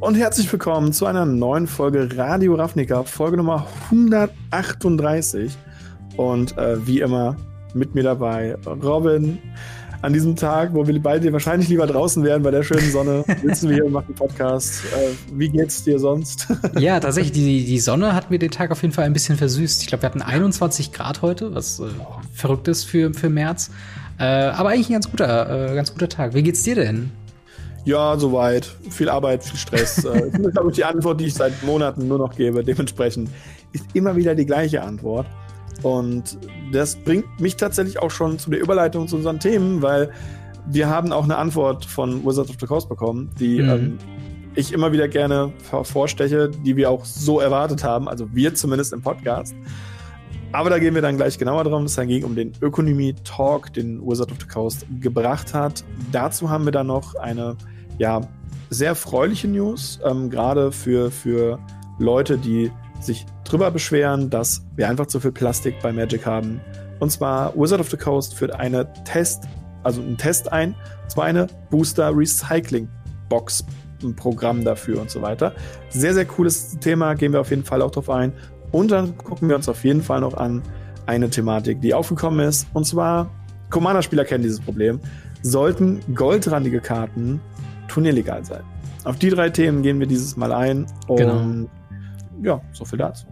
und herzlich willkommen zu einer neuen Folge Radio Ravnica, Folge Nummer 138. Und äh, wie immer mit mir dabei Robin. An diesem Tag, wo wir beide wahrscheinlich lieber draußen wären bei der schönen Sonne, sitzen wir hier und machen Podcast. Äh, wie geht's dir sonst? ja, tatsächlich, die, die Sonne hat mir den Tag auf jeden Fall ein bisschen versüßt. Ich glaube, wir hatten 21 Grad heute, was äh, verrückt ist für, für März. Äh, aber eigentlich ein ganz guter, äh, ganz guter Tag. Wie geht's dir denn? Ja, soweit. Viel Arbeit, viel Stress. äh, das ist, glaube ich, die Antwort, die ich seit Monaten nur noch gebe. Dementsprechend ist immer wieder die gleiche Antwort. Und das bringt mich tatsächlich auch schon zu der Überleitung zu unseren Themen, weil wir haben auch eine Antwort von Wizards of the Coast bekommen, die mhm. ähm, ich immer wieder gerne vorsteche, die wir auch so erwartet haben, also wir zumindest im Podcast. Aber da gehen wir dann gleich genauer drum. Es ging um den Ökonomie-Talk, den Wizard of the Coast gebracht hat. Dazu haben wir dann noch eine ja, sehr erfreuliche News, ähm, gerade für, für Leute, die sich drüber beschweren, dass wir einfach zu viel Plastik bei Magic haben. Und zwar Wizard of the Coast führt eine Test, also einen Test ein, und zwar eine Booster Recycling Box ein Programm dafür und so weiter. Sehr, sehr cooles Thema, gehen wir auf jeden Fall auch drauf ein. Und dann gucken wir uns auf jeden Fall noch an eine Thematik, die aufgekommen ist. Und zwar, Commander-Spieler kennen dieses Problem. Sollten goldrandige Karten turnierlegal sein? Auf die drei Themen gehen wir dieses Mal ein. Und genau. ja, so viel dazu.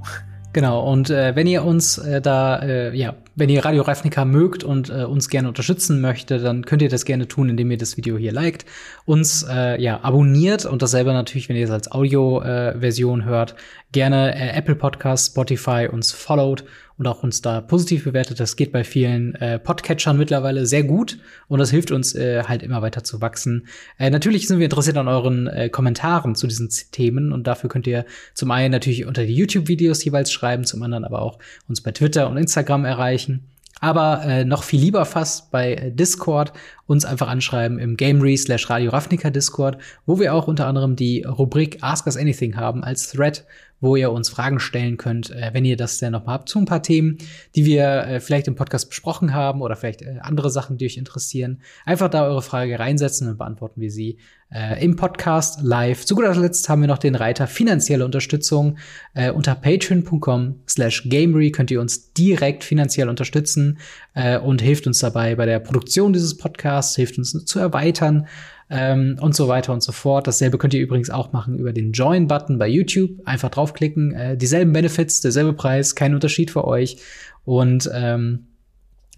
Genau, und äh, wenn ihr uns äh, da, äh, ja, wenn ihr Radio Ravnica mögt und äh, uns gerne unterstützen möchtet, dann könnt ihr das gerne tun, indem ihr das Video hier liked, uns äh, ja abonniert und dasselbe natürlich, wenn ihr es als Audio-Version äh, hört, gerne äh, Apple Podcasts, Spotify uns followt und auch uns da positiv bewertet. Das geht bei vielen äh, Podcatchern mittlerweile sehr gut und das hilft uns äh, halt immer weiter zu wachsen. Äh, natürlich sind wir interessiert an euren äh, Kommentaren zu diesen Themen und dafür könnt ihr zum einen natürlich unter die YouTube-Videos jeweils schreiben, zum anderen aber auch uns bei Twitter und Instagram erreichen. Aber äh, noch viel lieber fast bei äh, Discord uns einfach anschreiben im Gamery slash Radio Ravnica Discord, wo wir auch unter anderem die Rubrik Ask Us Anything haben als Thread, wo ihr uns Fragen stellen könnt, äh, wenn ihr das denn noch mal habt zu ein paar Themen, die wir äh, vielleicht im Podcast besprochen haben oder vielleicht äh, andere Sachen, die euch interessieren. Einfach da eure Frage reinsetzen und beantworten wir sie äh, im Podcast live. Zu guter Letzt haben wir noch den Reiter finanzielle Unterstützung. Äh, unter patreon.com slash gamery könnt ihr uns direkt finanziell unterstützen äh, und hilft uns dabei bei der Produktion dieses Podcasts, hilft uns zu erweitern ähm, und so weiter und so fort. Dasselbe könnt ihr übrigens auch machen über den Join-Button bei YouTube. Einfach draufklicken. Äh, dieselben Benefits, derselbe Preis, kein Unterschied für euch. Und ähm,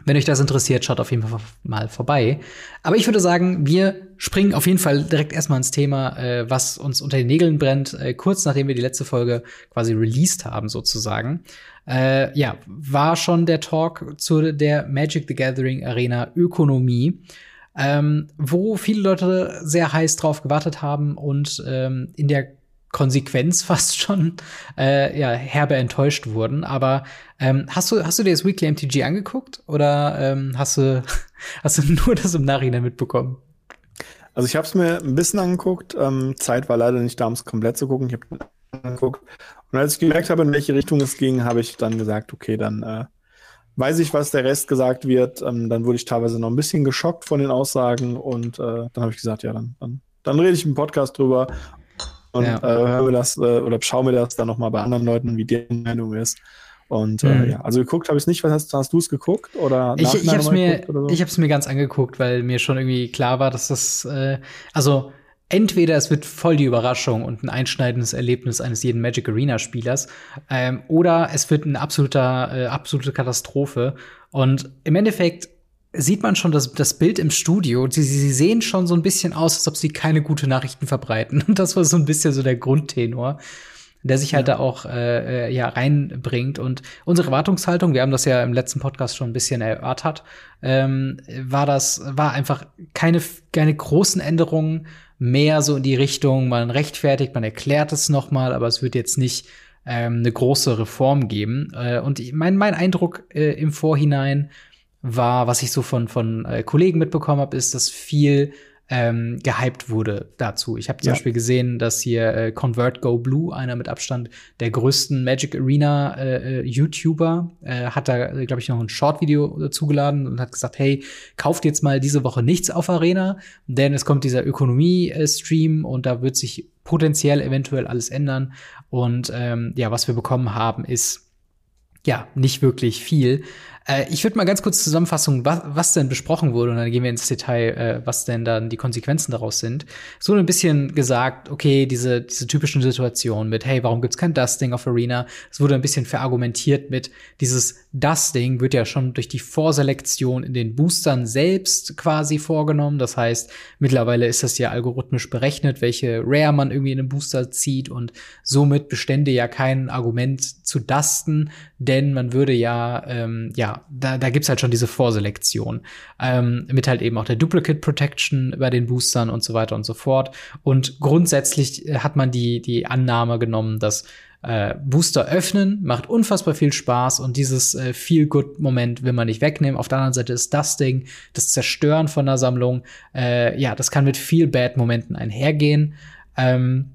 wenn euch das interessiert, schaut auf jeden Fall mal vorbei. Aber ich würde sagen, wir springen auf jeden Fall direkt erstmal ins Thema, äh, was uns unter den Nägeln brennt, äh, kurz nachdem wir die letzte Folge quasi released haben, sozusagen. Äh, ja, war schon der Talk zu der Magic the Gathering Arena Ökonomie ähm, wo viele Leute sehr heiß drauf gewartet haben und ähm, in der Konsequenz fast schon äh, ja, herbe enttäuscht wurden. Aber ähm, hast du hast du dir das Weekly MTG angeguckt oder ähm, hast du hast du nur das im Nachhinein mitbekommen? Also ich habe es mir ein bisschen angeguckt. Ähm, Zeit war leider nicht da, um es komplett zu gucken. Ich habe angeguckt und als ich gemerkt habe, in welche Richtung es ging, habe ich dann gesagt, okay, dann äh, weiß ich, was der Rest gesagt wird. Ähm, dann wurde ich teilweise noch ein bisschen geschockt von den Aussagen und äh, dann habe ich gesagt, ja, dann, dann, dann rede ich im Podcast drüber und ja. äh, hören wir das äh, oder schauen wir das dann nochmal bei anderen Leuten, wie die Meinung ist. Und äh, mhm. ja, also geguckt habe ich es nicht. Was hast, hast du es geguckt oder ich, ich habe es mir, so? ich habe es mir ganz angeguckt, weil mir schon irgendwie klar war, dass das, äh, also entweder es wird voll die Überraschung und ein einschneidendes Erlebnis eines jeden Magic Arena Spielers, ähm, oder es wird eine absoluter, äh, absolute Katastrophe. Und im Endeffekt sieht man schon das, das Bild im Studio. Sie, sie sehen schon so ein bisschen aus, als ob sie keine gute Nachrichten verbreiten. Und das war so ein bisschen so der Grundtenor der sich halt ja. da auch äh, äh, ja reinbringt und unsere Erwartungshaltung, wir haben das ja im letzten Podcast schon ein bisschen erörtert, ähm, war das war einfach keine keine großen Änderungen, mehr so in die Richtung, man rechtfertigt, man erklärt es noch mal, aber es wird jetzt nicht ähm, eine große Reform geben. Äh, und mein, mein Eindruck äh, im Vorhinein war, was ich so von, von äh, Kollegen mitbekommen habe, ist, dass viel ähm, gehypt wurde dazu. Ich habe zum ja. Beispiel gesehen, dass hier äh, Convert Go Blue, einer mit Abstand der größten Magic Arena äh, äh YouTuber, äh, hat da, glaube ich, noch ein Short-Video zugeladen und hat gesagt, hey, kauft jetzt mal diese Woche nichts auf Arena, denn es kommt dieser Ökonomie-Stream und da wird sich potenziell eventuell alles ändern. Und ähm, ja, was wir bekommen haben, ist ja, nicht wirklich viel. Äh, ich würde mal ganz kurz zusammenfassen, was, was denn besprochen wurde, und dann gehen wir ins Detail, äh, was denn dann die Konsequenzen daraus sind. So ein bisschen gesagt, okay, diese, diese typischen Situationen mit, hey, warum gibt's kein Dusting auf Arena? Es wurde ein bisschen verargumentiert mit, dieses Dusting wird ja schon durch die Vorselektion in den Boostern selbst quasi vorgenommen. Das heißt, mittlerweile ist das ja algorithmisch berechnet, welche Rare man irgendwie in den Booster zieht und somit bestände ja kein Argument zu dusten, denn man würde ja, ähm, ja, da, da gibt's halt schon diese Vorselektion. Ähm, mit halt eben auch der Duplicate Protection bei den Boostern und so weiter und so fort. Und grundsätzlich äh, hat man die, die Annahme genommen, dass äh, Booster öffnen macht unfassbar viel Spaß und dieses äh, Feel-Good-Moment will man nicht wegnehmen. Auf der anderen Seite ist das Ding, das Zerstören von der Sammlung, äh, ja, das kann mit viel Bad-Momenten einhergehen. Ähm,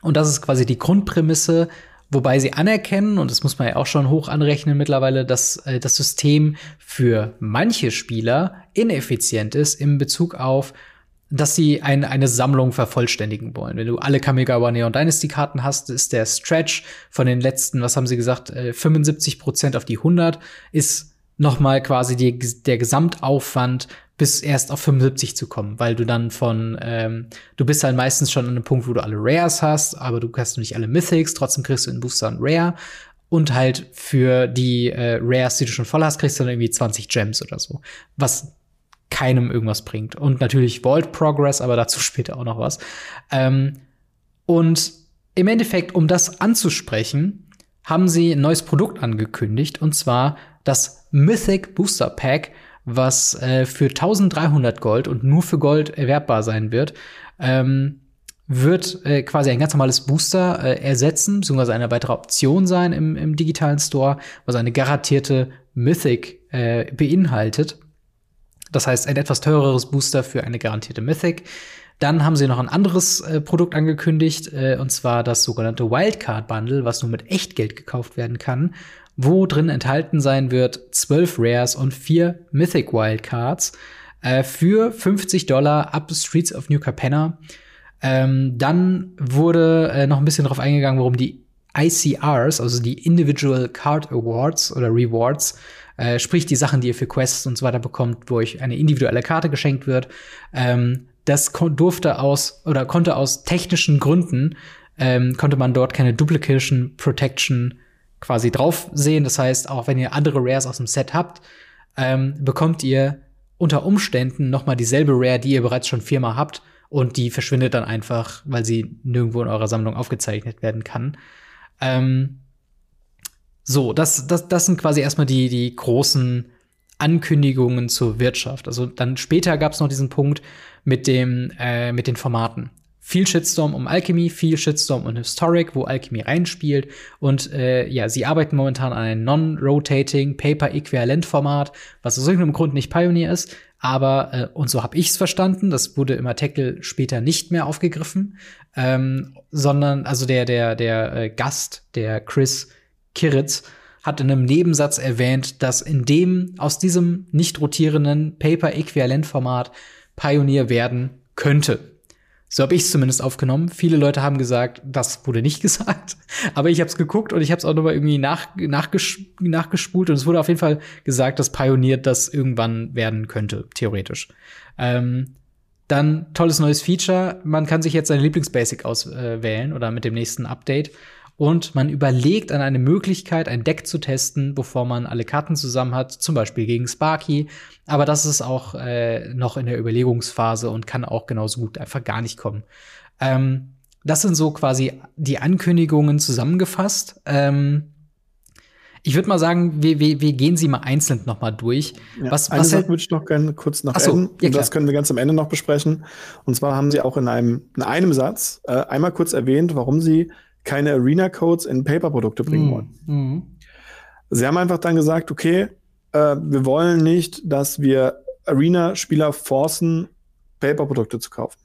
und das ist quasi die Grundprämisse Wobei sie anerkennen, und das muss man ja auch schon hoch anrechnen mittlerweile, dass äh, das System für manche Spieler ineffizient ist in Bezug auf dass sie ein, eine Sammlung vervollständigen wollen. Wenn du alle Kamigawa Neon Dynasty Karten hast, ist der Stretch von den letzten, was haben sie gesagt, äh, 75 Prozent auf die 100, ist noch mal quasi die, der Gesamtaufwand bis erst auf 75 zu kommen, weil du dann von, ähm, du bist halt meistens schon an einem Punkt, wo du alle Rares hast, aber du hast nicht alle Mythics, trotzdem kriegst du in Booster ein Rare. Und halt für die äh, Rares, die du schon voll hast, kriegst du dann irgendwie 20 Gems oder so. Was keinem irgendwas bringt. Und natürlich Vault Progress, aber dazu später auch noch was. Ähm, und im Endeffekt, um das anzusprechen, haben sie ein neues Produkt angekündigt, und zwar das Mythic Booster Pack, was äh, für 1300 Gold und nur für Gold erwerbbar sein wird, ähm, wird äh, quasi ein ganz normales Booster äh, ersetzen, beziehungsweise eine weitere Option sein im, im digitalen Store, was eine garantierte Mythic äh, beinhaltet. Das heißt, ein etwas teureres Booster für eine garantierte Mythic. Dann haben sie noch ein anderes äh, Produkt angekündigt, äh, und zwar das sogenannte Wildcard Bundle, was nur mit Echtgeld gekauft werden kann wo drin enthalten sein wird 12 Rares und 4 Mythic Wildcards äh, für 50 Dollar ab Streets of New Capenna. Ähm, dann wurde äh, noch ein bisschen darauf eingegangen, warum die ICRs, also die Individual Card Awards oder Rewards, äh, sprich die Sachen, die ihr für Quests und so weiter bekommt, wo euch eine individuelle Karte geschenkt wird, ähm, das durfte aus oder konnte aus technischen Gründen ähm, konnte man dort keine Duplication Protection quasi drauf sehen. Das heißt, auch wenn ihr andere Rares aus dem Set habt, ähm, bekommt ihr unter Umständen noch mal dieselbe Rare, die ihr bereits schon viermal habt und die verschwindet dann einfach, weil sie nirgendwo in eurer Sammlung aufgezeichnet werden kann. Ähm, so, das, das, das sind quasi erstmal die, die großen Ankündigungen zur Wirtschaft. Also dann später gab es noch diesen Punkt mit dem äh, mit den Formaten viel Shitstorm um Alchemy, viel Shitstorm um Historic, wo Alchemy reinspielt. Und äh, ja, sie arbeiten momentan an einem Non-Rotating Paper-Äquivalent-Format, was aus irgendeinem Grund nicht Pioneer ist. Aber, äh, und so habe ich es verstanden, das wurde im Artikel später nicht mehr aufgegriffen, ähm, sondern, also der, der, der äh, Gast, der Chris Kiritz, hat in einem Nebensatz erwähnt, dass in dem, aus diesem nicht rotierenden Paper-Äquivalent-Format Pioneer werden könnte. So habe ich es zumindest aufgenommen. Viele Leute haben gesagt, das wurde nicht gesagt. Aber ich habe es geguckt und ich habe es auch nochmal irgendwie nach, nachges nachgespult. Und es wurde auf jeden Fall gesagt, dass Pioneer das irgendwann werden könnte, theoretisch. Ähm, dann tolles neues Feature. Man kann sich jetzt seine Lieblingsbasic auswählen äh, oder mit dem nächsten Update und man überlegt an eine Möglichkeit, ein Deck zu testen, bevor man alle Karten zusammen hat, zum Beispiel gegen Sparky. Aber das ist auch äh, noch in der Überlegungsphase und kann auch genauso gut einfach gar nicht kommen. Ähm, das sind so quasi die Ankündigungen zusammengefasst. Ähm, ich würde mal sagen, wir, wir, wir gehen sie mal einzeln noch mal durch. Ja, was, eine was Sache würde ich noch gerne kurz nach so, Ende, ja, das können wir ganz am Ende noch besprechen. Und zwar haben sie auch in einem, in einem Satz äh, einmal kurz erwähnt, warum sie keine Arena-Codes in Paper-Produkte bringen mhm. wollen. Mhm. Sie haben einfach dann gesagt, okay, äh, wir wollen nicht, dass wir Arena-Spieler forcen, Paper-Produkte zu kaufen.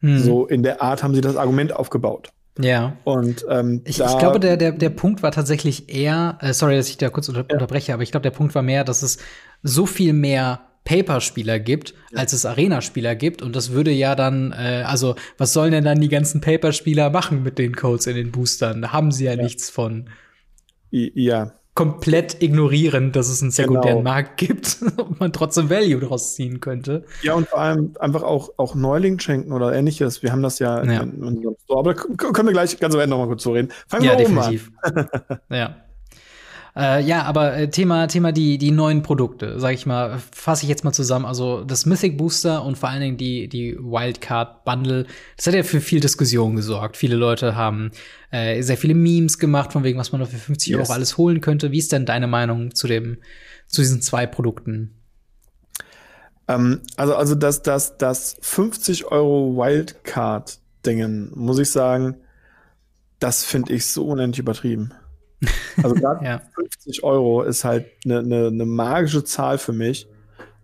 Mhm. So in der Art haben sie das Argument aufgebaut. Ja. Und ähm, ich, ich glaube, der, der, der Punkt war tatsächlich eher, äh, sorry, dass ich da kurz unter, ja. unterbreche, aber ich glaube, der Punkt war mehr, dass es so viel mehr Paper-Spieler gibt, ja. als es Arena-Spieler gibt. Und das würde ja dann, äh, also was sollen denn dann die ganzen Paper-Spieler machen mit den Codes in den Boostern? Da haben sie ja, ja. nichts von. Ja. Komplett ignorieren, dass es einen sekundären genau. Markt gibt und man trotzdem Value daraus ziehen könnte. Ja, und vor allem einfach auch, auch Neuling schenken oder ähnliches. Wir haben das ja, ja. In, in unserem Store, aber können wir gleich ganz am Ende nochmal kurz zu reden. Fangen ja, wir definitiv. oben an. ja. Äh, ja, aber äh, Thema, Thema die, die neuen Produkte, sag ich mal, fasse ich jetzt mal zusammen. Also das Mythic Booster und vor allen Dingen die, die Wildcard Bundle, das hat ja für viel Diskussion gesorgt. Viele Leute haben äh, sehr viele Memes gemacht, von wegen, was man noch für 50 yes. Euro alles holen könnte. Wie ist denn deine Meinung zu dem, zu diesen zwei Produkten? Ähm, also, also das, das, das 50 Euro Wildcard-Dingen, muss ich sagen, das finde ich so unendlich übertrieben. Also gerade ja. 50 Euro ist halt eine ne, ne magische Zahl für mich,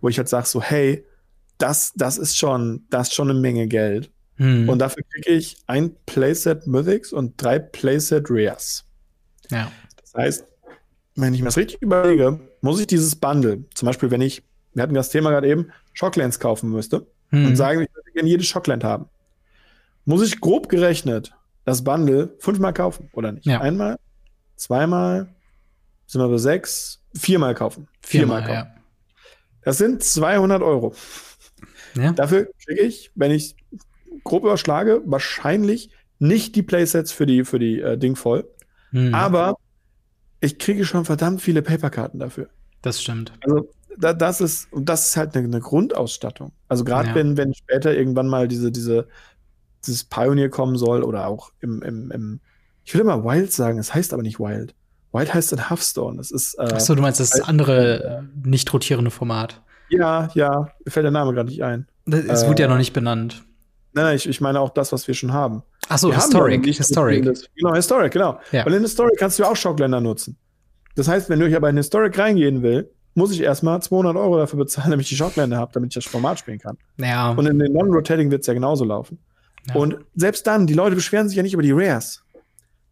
wo ich halt sage so, hey, das, das ist schon, das ist schon eine Menge Geld. Hm. Und dafür kriege ich ein Playset Mythics und drei Playset Rares. Ja. Das heißt, wenn ich mir das richtig überlege, muss ich dieses Bundle, zum Beispiel, wenn ich, wir hatten das Thema gerade eben, Shocklands kaufen müsste hm. und sagen, ich würde gerne jedes Shockland haben, muss ich grob gerechnet das Bundle fünfmal kaufen, oder nicht? Ja. Einmal, zweimal, sind wir bei sechs, viermal kaufen. Viermal, viermal kaufen. Ja. Das sind 200 Euro. Ja. Dafür kriege ich, wenn ich grob überschlage, wahrscheinlich nicht die Playsets für die, für die äh, Ding voll. Mhm. Aber ich kriege schon verdammt viele Paperkarten dafür. Das stimmt. Also da, das ist, das ist halt eine, eine Grundausstattung. Also gerade ja. wenn, wenn später irgendwann mal diese, diese, dieses Pioneer kommen soll oder auch im, im, im ich will immer Wild sagen, es heißt aber nicht Wild. Wild heißt in Hearthstone. Das ist. Äh, Ach so, du meinst das andere äh, nicht rotierende Format. Ja, ja, mir fällt der Name gerade nicht ein. Es äh, wurde ja noch nicht benannt. Nein, nein, ich, ich meine auch das, was wir schon haben. Ach so, wir Historic. Historic. genau, Historic, genau. Ja. Weil in Historic kannst du auch Schockländer nutzen. Das heißt, wenn du aber in Historic reingehen will, muss ich erstmal 200 Euro dafür bezahlen, damit ich die Schockländer habe, damit ich das Format spielen kann. Ja. Und in den Non-Rotating wird es ja genauso laufen. Ja. Und selbst dann, die Leute beschweren sich ja nicht über die Rares.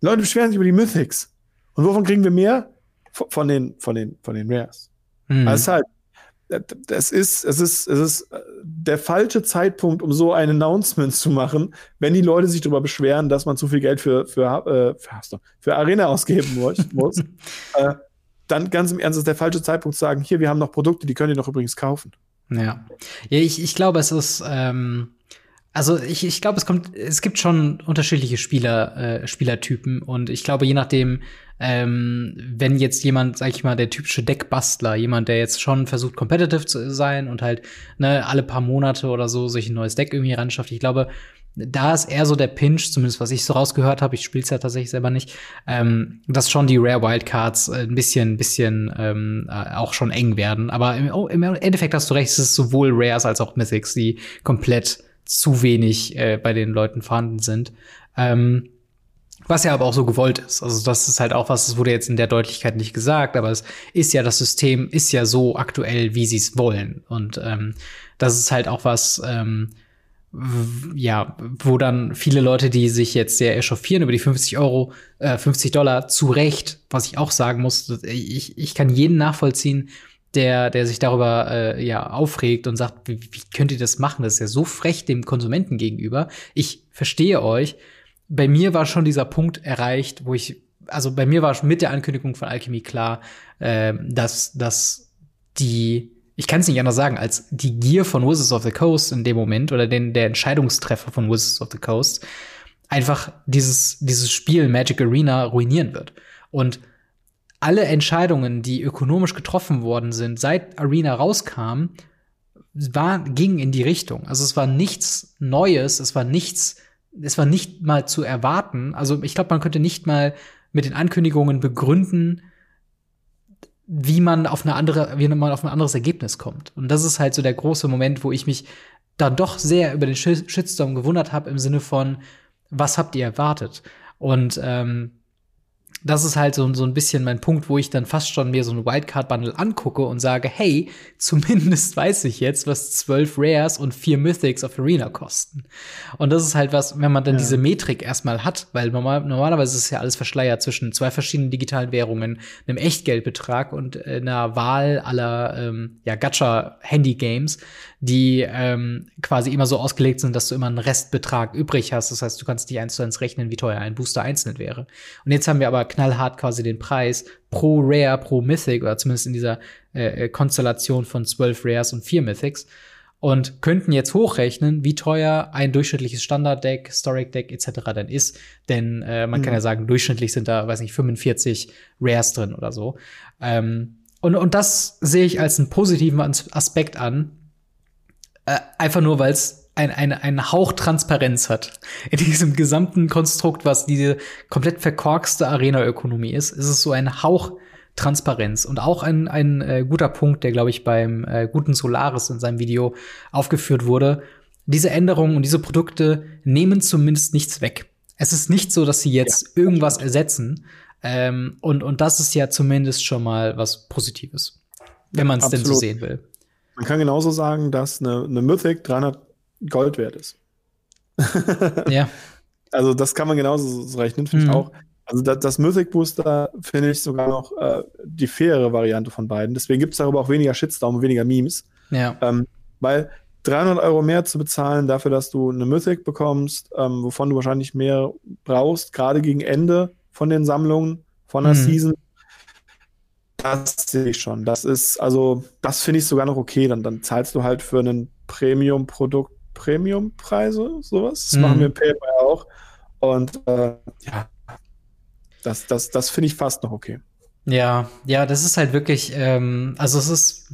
Leute beschweren sich über die Mythics. Und wovon kriegen wir mehr? Von den, von den, von den Rares. Mhm. Also halt, das ist, es ist, es ist äh, der falsche Zeitpunkt, um so ein Announcement zu machen, wenn die Leute sich darüber beschweren, dass man zu viel Geld für, für, äh, für, für Arena ausgeben muss. äh, dann ganz im Ernst ist der falsche Zeitpunkt zu sagen, hier, wir haben noch Produkte, die könnt ihr noch übrigens kaufen. Ja. Ja, ich, ich glaube, es ist, ähm, also ich, ich glaube, es kommt, es gibt schon unterschiedliche Spieler, äh, Spielertypen und ich glaube, je nachdem, ähm, wenn jetzt jemand, sag ich mal, der typische Deckbastler, jemand, der jetzt schon versucht, competitive zu sein und halt ne, alle paar Monate oder so sich ein neues Deck irgendwie ranschafft, ich glaube, da ist eher so der Pinch, zumindest was ich so rausgehört habe, ich spiele es ja tatsächlich selber nicht, ähm, dass schon die Rare Wildcards äh, ein bisschen, bisschen ähm, äh, auch schon eng werden. Aber im, im Endeffekt hast du recht, es ist sowohl Rares als auch Mythics, die komplett zu wenig äh, bei den Leuten vorhanden sind. Ähm, was ja aber auch so gewollt ist. Also das ist halt auch was, das wurde jetzt in der Deutlichkeit nicht gesagt, aber es ist ja, das System ist ja so aktuell, wie sie es wollen. Und ähm, das ist halt auch was, ähm, ja, wo dann viele Leute, die sich jetzt sehr echauffieren über die 50 Euro, äh, 50 Dollar, zu Recht, was ich auch sagen muss, ich, ich kann jeden nachvollziehen, der, der sich darüber äh, ja aufregt und sagt, wie, wie könnt ihr das machen? Das ist ja so frech dem Konsumenten gegenüber. Ich verstehe euch. Bei mir war schon dieser Punkt erreicht, wo ich, also bei mir war schon mit der Ankündigung von Alchemy klar, äh, dass, dass die, ich kann es nicht anders sagen, als die Gier von Wizards of the Coast in dem Moment oder den, der Entscheidungstreffer von Wizards of the Coast einfach dieses, dieses Spiel Magic Arena ruinieren wird. Und alle Entscheidungen, die ökonomisch getroffen worden sind, seit Arena rauskam, war, gingen in die Richtung. Also es war nichts Neues, es war nichts, es war nicht mal zu erwarten. Also ich glaube, man könnte nicht mal mit den Ankündigungen begründen, wie man auf eine andere, wie man auf ein anderes Ergebnis kommt. Und das ist halt so der große Moment, wo ich mich dann doch sehr über den Shitstorm gewundert habe im Sinne von, was habt ihr erwartet? Und ähm, das ist halt so, so ein bisschen mein Punkt, wo ich dann fast schon mir so ein Wildcard-Bundle angucke und sage, hey, zumindest weiß ich jetzt, was zwölf Rares und vier Mythics auf Arena kosten. Und das ist halt was, wenn man dann ja. diese Metrik erstmal hat, weil normal, normalerweise ist es ja alles verschleiert zwischen zwei verschiedenen digitalen Währungen, einem Echtgeldbetrag und äh, einer Wahl aller ähm, ja, Gacha-Handy-Games, die ähm, quasi immer so ausgelegt sind, dass du immer einen Restbetrag übrig hast. Das heißt, du kannst nicht eins zu eins rechnen, wie teuer ein Booster einzeln wäre. Und jetzt haben wir aber knallhart quasi den Preis pro Rare, pro Mythic, oder zumindest in dieser äh, äh Konstellation von zwölf Rares und vier Mythics. Und könnten jetzt hochrechnen, wie teuer ein durchschnittliches Standard-Deck, Historic-Deck etc. dann ist. Denn äh, man mhm. kann ja sagen, durchschnittlich sind da, weiß nicht, 45 Rares drin oder so. Ähm, und, und das sehe ich als einen positiven Aspekt an, äh, einfach nur, weil es ein, ein, ein Hauch Transparenz hat. In diesem gesamten Konstrukt, was diese komplett verkorkste Arena-Ökonomie ist, ist es so ein Hauch Transparenz. Und auch ein, ein äh, guter Punkt, der, glaube ich, beim äh, guten Solaris in seinem Video aufgeführt wurde. Diese Änderungen und diese Produkte nehmen zumindest nichts weg. Es ist nicht so, dass sie jetzt ja, irgendwas ersetzen. Ähm, und, und das ist ja zumindest schon mal was Positives. Wenn man es denn so sehen will. Man kann genauso sagen, dass eine, eine Mythic 300 Gold wert ist. ja. Also das kann man genauso so rechnen, finde mhm. ich auch. Also das, das Mythic Booster finde ich sogar noch äh, die faire Variante von beiden. Deswegen gibt es darüber auch weniger Shitstorm und weniger Memes. Ja. Ähm, weil 300 Euro mehr zu bezahlen dafür, dass du eine Mythic bekommst, ähm, wovon du wahrscheinlich mehr brauchst, gerade gegen Ende von den Sammlungen, von der mhm. Season, das sehe ich schon. Das ist, also, das finde ich sogar noch okay. Dann, dann zahlst du halt für ein Premium-Produkt Premium-Preise, sowas. Das mhm. machen wir im PayPal auch. Und äh, ja, das, das, das finde ich fast noch okay. Ja, ja, das ist halt wirklich, ähm, also es ist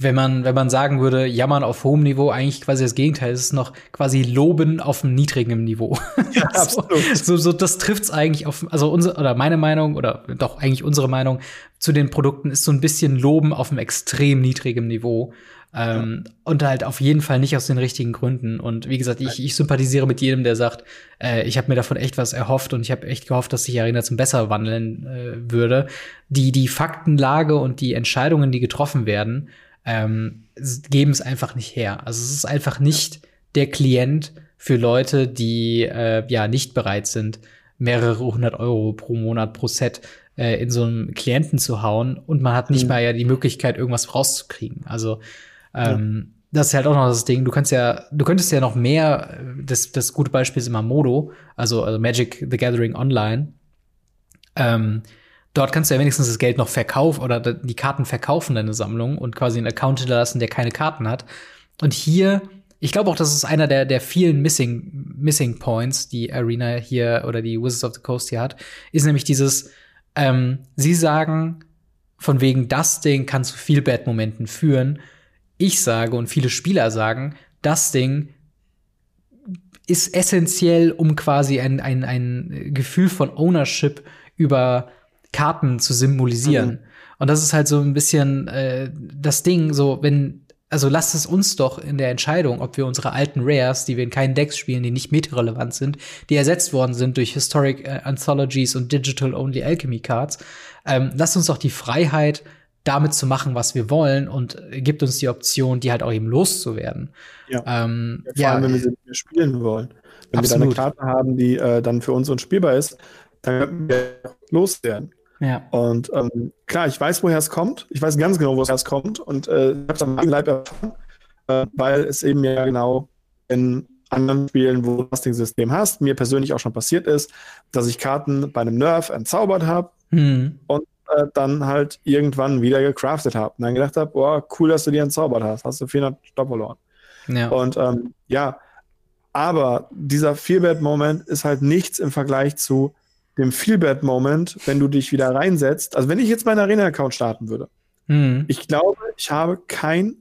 wenn man, wenn man sagen würde, jammern auf hohem Niveau, eigentlich quasi das Gegenteil. Es ist noch quasi Loben auf einem niedrigen Niveau. Ja, so, absolut. So, so, das trifft's eigentlich auf, also unsere, oder meine Meinung, oder doch eigentlich unsere Meinung zu den Produkten ist so ein bisschen Loben auf einem extrem niedrigen Niveau. Ähm, ja. Und halt auf jeden Fall nicht aus den richtigen Gründen. Und wie gesagt, ich, ich sympathisiere mit jedem, der sagt, äh, ich habe mir davon echt was erhofft und ich habe echt gehofft, dass sich Arena zum Besser wandeln äh, würde. Die, die Faktenlage und die Entscheidungen, die getroffen werden, ähm, geben es einfach nicht her. Also es ist einfach nicht der Klient für Leute, die äh, ja nicht bereit sind, mehrere hundert Euro pro Monat pro Set äh, in so einen Klienten zu hauen und man hat nicht mhm. mal ja die Möglichkeit, irgendwas rauszukriegen. Also ähm, ja. Das ist halt auch noch das Ding. Du kannst ja, du könntest ja noch mehr, das, das gute Beispiel ist immer Modo, also, also Magic the Gathering Online. Ähm, Dort kannst du ja wenigstens das Geld noch verkaufen oder die Karten verkaufen, deine Sammlung und quasi einen Account hinterlassen, der keine Karten hat. Und hier, ich glaube auch, das ist einer der, der vielen Missing, Missing Points, die Arena hier oder die Wizards of the Coast hier hat, ist nämlich dieses, ähm, sie sagen, von wegen das Ding kann zu viel Bad-Momenten führen. Ich sage und viele Spieler sagen, das Ding ist essentiell, um quasi ein, ein, ein Gefühl von Ownership über Karten zu symbolisieren. Mhm. Und das ist halt so ein bisschen äh, das Ding, so wenn also lasst es uns doch in der Entscheidung, ob wir unsere alten Rares, die wir in keinen Decks spielen, die nicht meta-relevant sind, die ersetzt worden sind durch Historic äh, Anthologies und Digital-Only Alchemy Cards, ähm, lasst uns doch die Freiheit, damit zu machen, was wir wollen und gibt uns die Option, die halt auch eben loszuwerden. Ja, ähm, ja vor ja, allem, wenn wir sie spielen wollen. Wenn absolut. wir da eine Karte haben, die äh, dann für uns unspielbar ist, dann können wir loswerden. Ja. Und ähm, klar, ich weiß, woher es kommt. Ich weiß ganz genau, woher es kommt. Und äh, ich habe es am Leib erfahren, äh, weil es eben ja genau in anderen Spielen, wo du das System hast, mir persönlich auch schon passiert ist, dass ich Karten bei einem Nerf entzaubert habe hm. und äh, dann halt irgendwann wieder gecraftet habe. Und dann gedacht habe, boah, cool, dass du die entzaubert hast. Hast du 400 Stopp verloren. Ja. Und ähm, ja, aber dieser Feelbad-Moment ist halt nichts im Vergleich zu dem Feelbad-Moment, wenn du dich wieder reinsetzt. Also wenn ich jetzt meinen Arena-Account starten würde, mhm. ich glaube, ich habe kein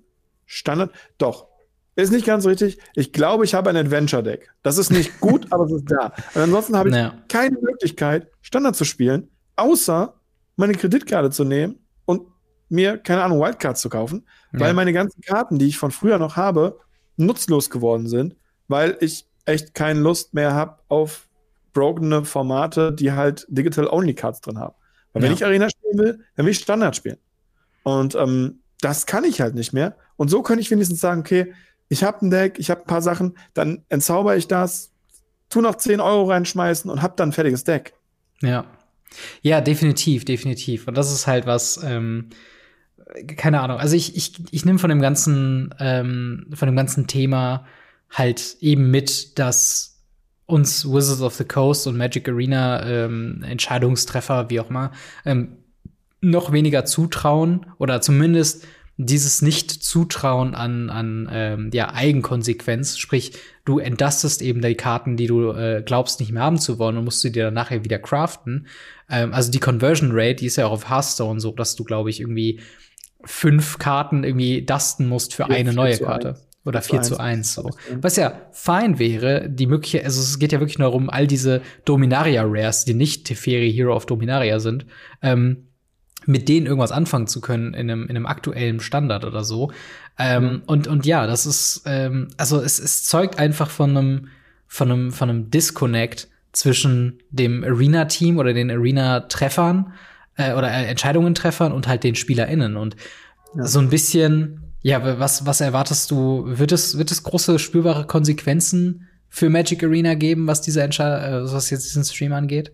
Standard. Doch, ist nicht ganz richtig. Ich glaube, ich habe ein Adventure-Deck. Das ist nicht gut, aber es ist da. Und ansonsten habe ich naja. keine Möglichkeit, Standard zu spielen, außer meine Kreditkarte zu nehmen und mir, keine Ahnung, Wildcards zu kaufen, ja. weil meine ganzen Karten, die ich von früher noch habe, nutzlos geworden sind, weil ich echt keine Lust mehr habe auf brokene Formate, die halt Digital-Only-Cards drin haben. Weil wenn Ja. ich Arena spielen will, dann will ich Standard spielen. Und ähm, das kann ich halt nicht mehr. Und so könnte ich wenigstens sagen, okay, ich habe ein Deck, ich habe ein paar Sachen, dann entzauber ich das, tu noch 10 Euro reinschmeißen und hab dann ein fertiges Deck. Ja. Ja, definitiv, definitiv. Und das ist halt was, ähm, keine Ahnung. Also ich, ich, ich nehme von dem ganzen, ähm, von dem ganzen Thema halt eben mit, dass uns Wizards of the Coast und Magic Arena ähm, Entscheidungstreffer, wie auch immer, ähm, noch weniger zutrauen oder zumindest dieses Nicht-Zutrauen an, an ähm, ja, Eigenkonsequenz, sprich, du entdastest eben die Karten, die du äh, glaubst nicht mehr haben zu wollen und musst sie dir dann nachher wieder craften. Ähm, also die Conversion Rate, die ist ja auch auf Hearthstone so, dass du, glaube ich, irgendwie fünf Karten irgendwie dusten musst für Vier- eine neue Karte. eins. Oder Vier 4 zu zu 1. So. Ja. Was ja fein wäre, die mögliche, also es geht ja wirklich nur darum, all diese Dominaria-Rares, die nicht Teferi Hero of Dominaria sind, ähm, mit denen irgendwas anfangen zu können in einem, in einem aktuellen Standard oder so. Ähm, und, und ja, das ist, ähm, also es, es zeugt einfach von einem, von einem, von einem Disconnect zwischen dem Arena-Team oder den Arena-Treffern äh, oder äh, Entscheidungen-Treffern und halt den SpielerInnen. Und Ja. so ein bisschen, ja, was, was erwartest du? Wird es, wird es große spürbare Konsequenzen für Magic Arena geben, was diese Entscheidung, äh, was jetzt diesen Stream angeht?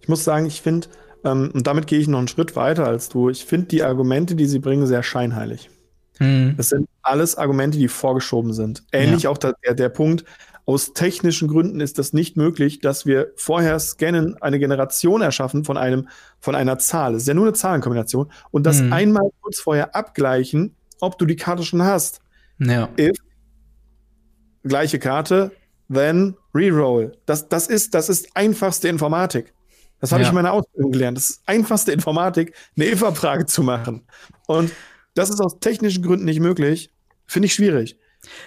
Ich muss sagen, ich finde, ähm, und damit gehe ich noch einen Schritt weiter als du, ich finde die Argumente, die sie bringen, sehr scheinheilig. Hm. Das sind alles Argumente, die vorgeschoben sind. Ähnlich auch der, der, der Punkt, aus technischen Gründen ist das nicht möglich, dass wir vorher scannen, eine Generation erschaffen von einem, von einer Zahl. Es ist ja nur eine Zahlenkombination. Und das Mhm. einmal kurz vorher abgleichen, ob du die Karte schon hast. Ja. If, gleiche Karte, then reroll. Das, das ist, das ist einfachste Informatik. Das habe Ja. ich in meiner Ausbildung gelernt. Das ist einfachste Informatik, eine if-Abfrage zu machen. Und das ist aus technischen Gründen nicht möglich. Finde ich schwierig.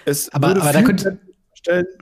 Es Aber- aber da könnte-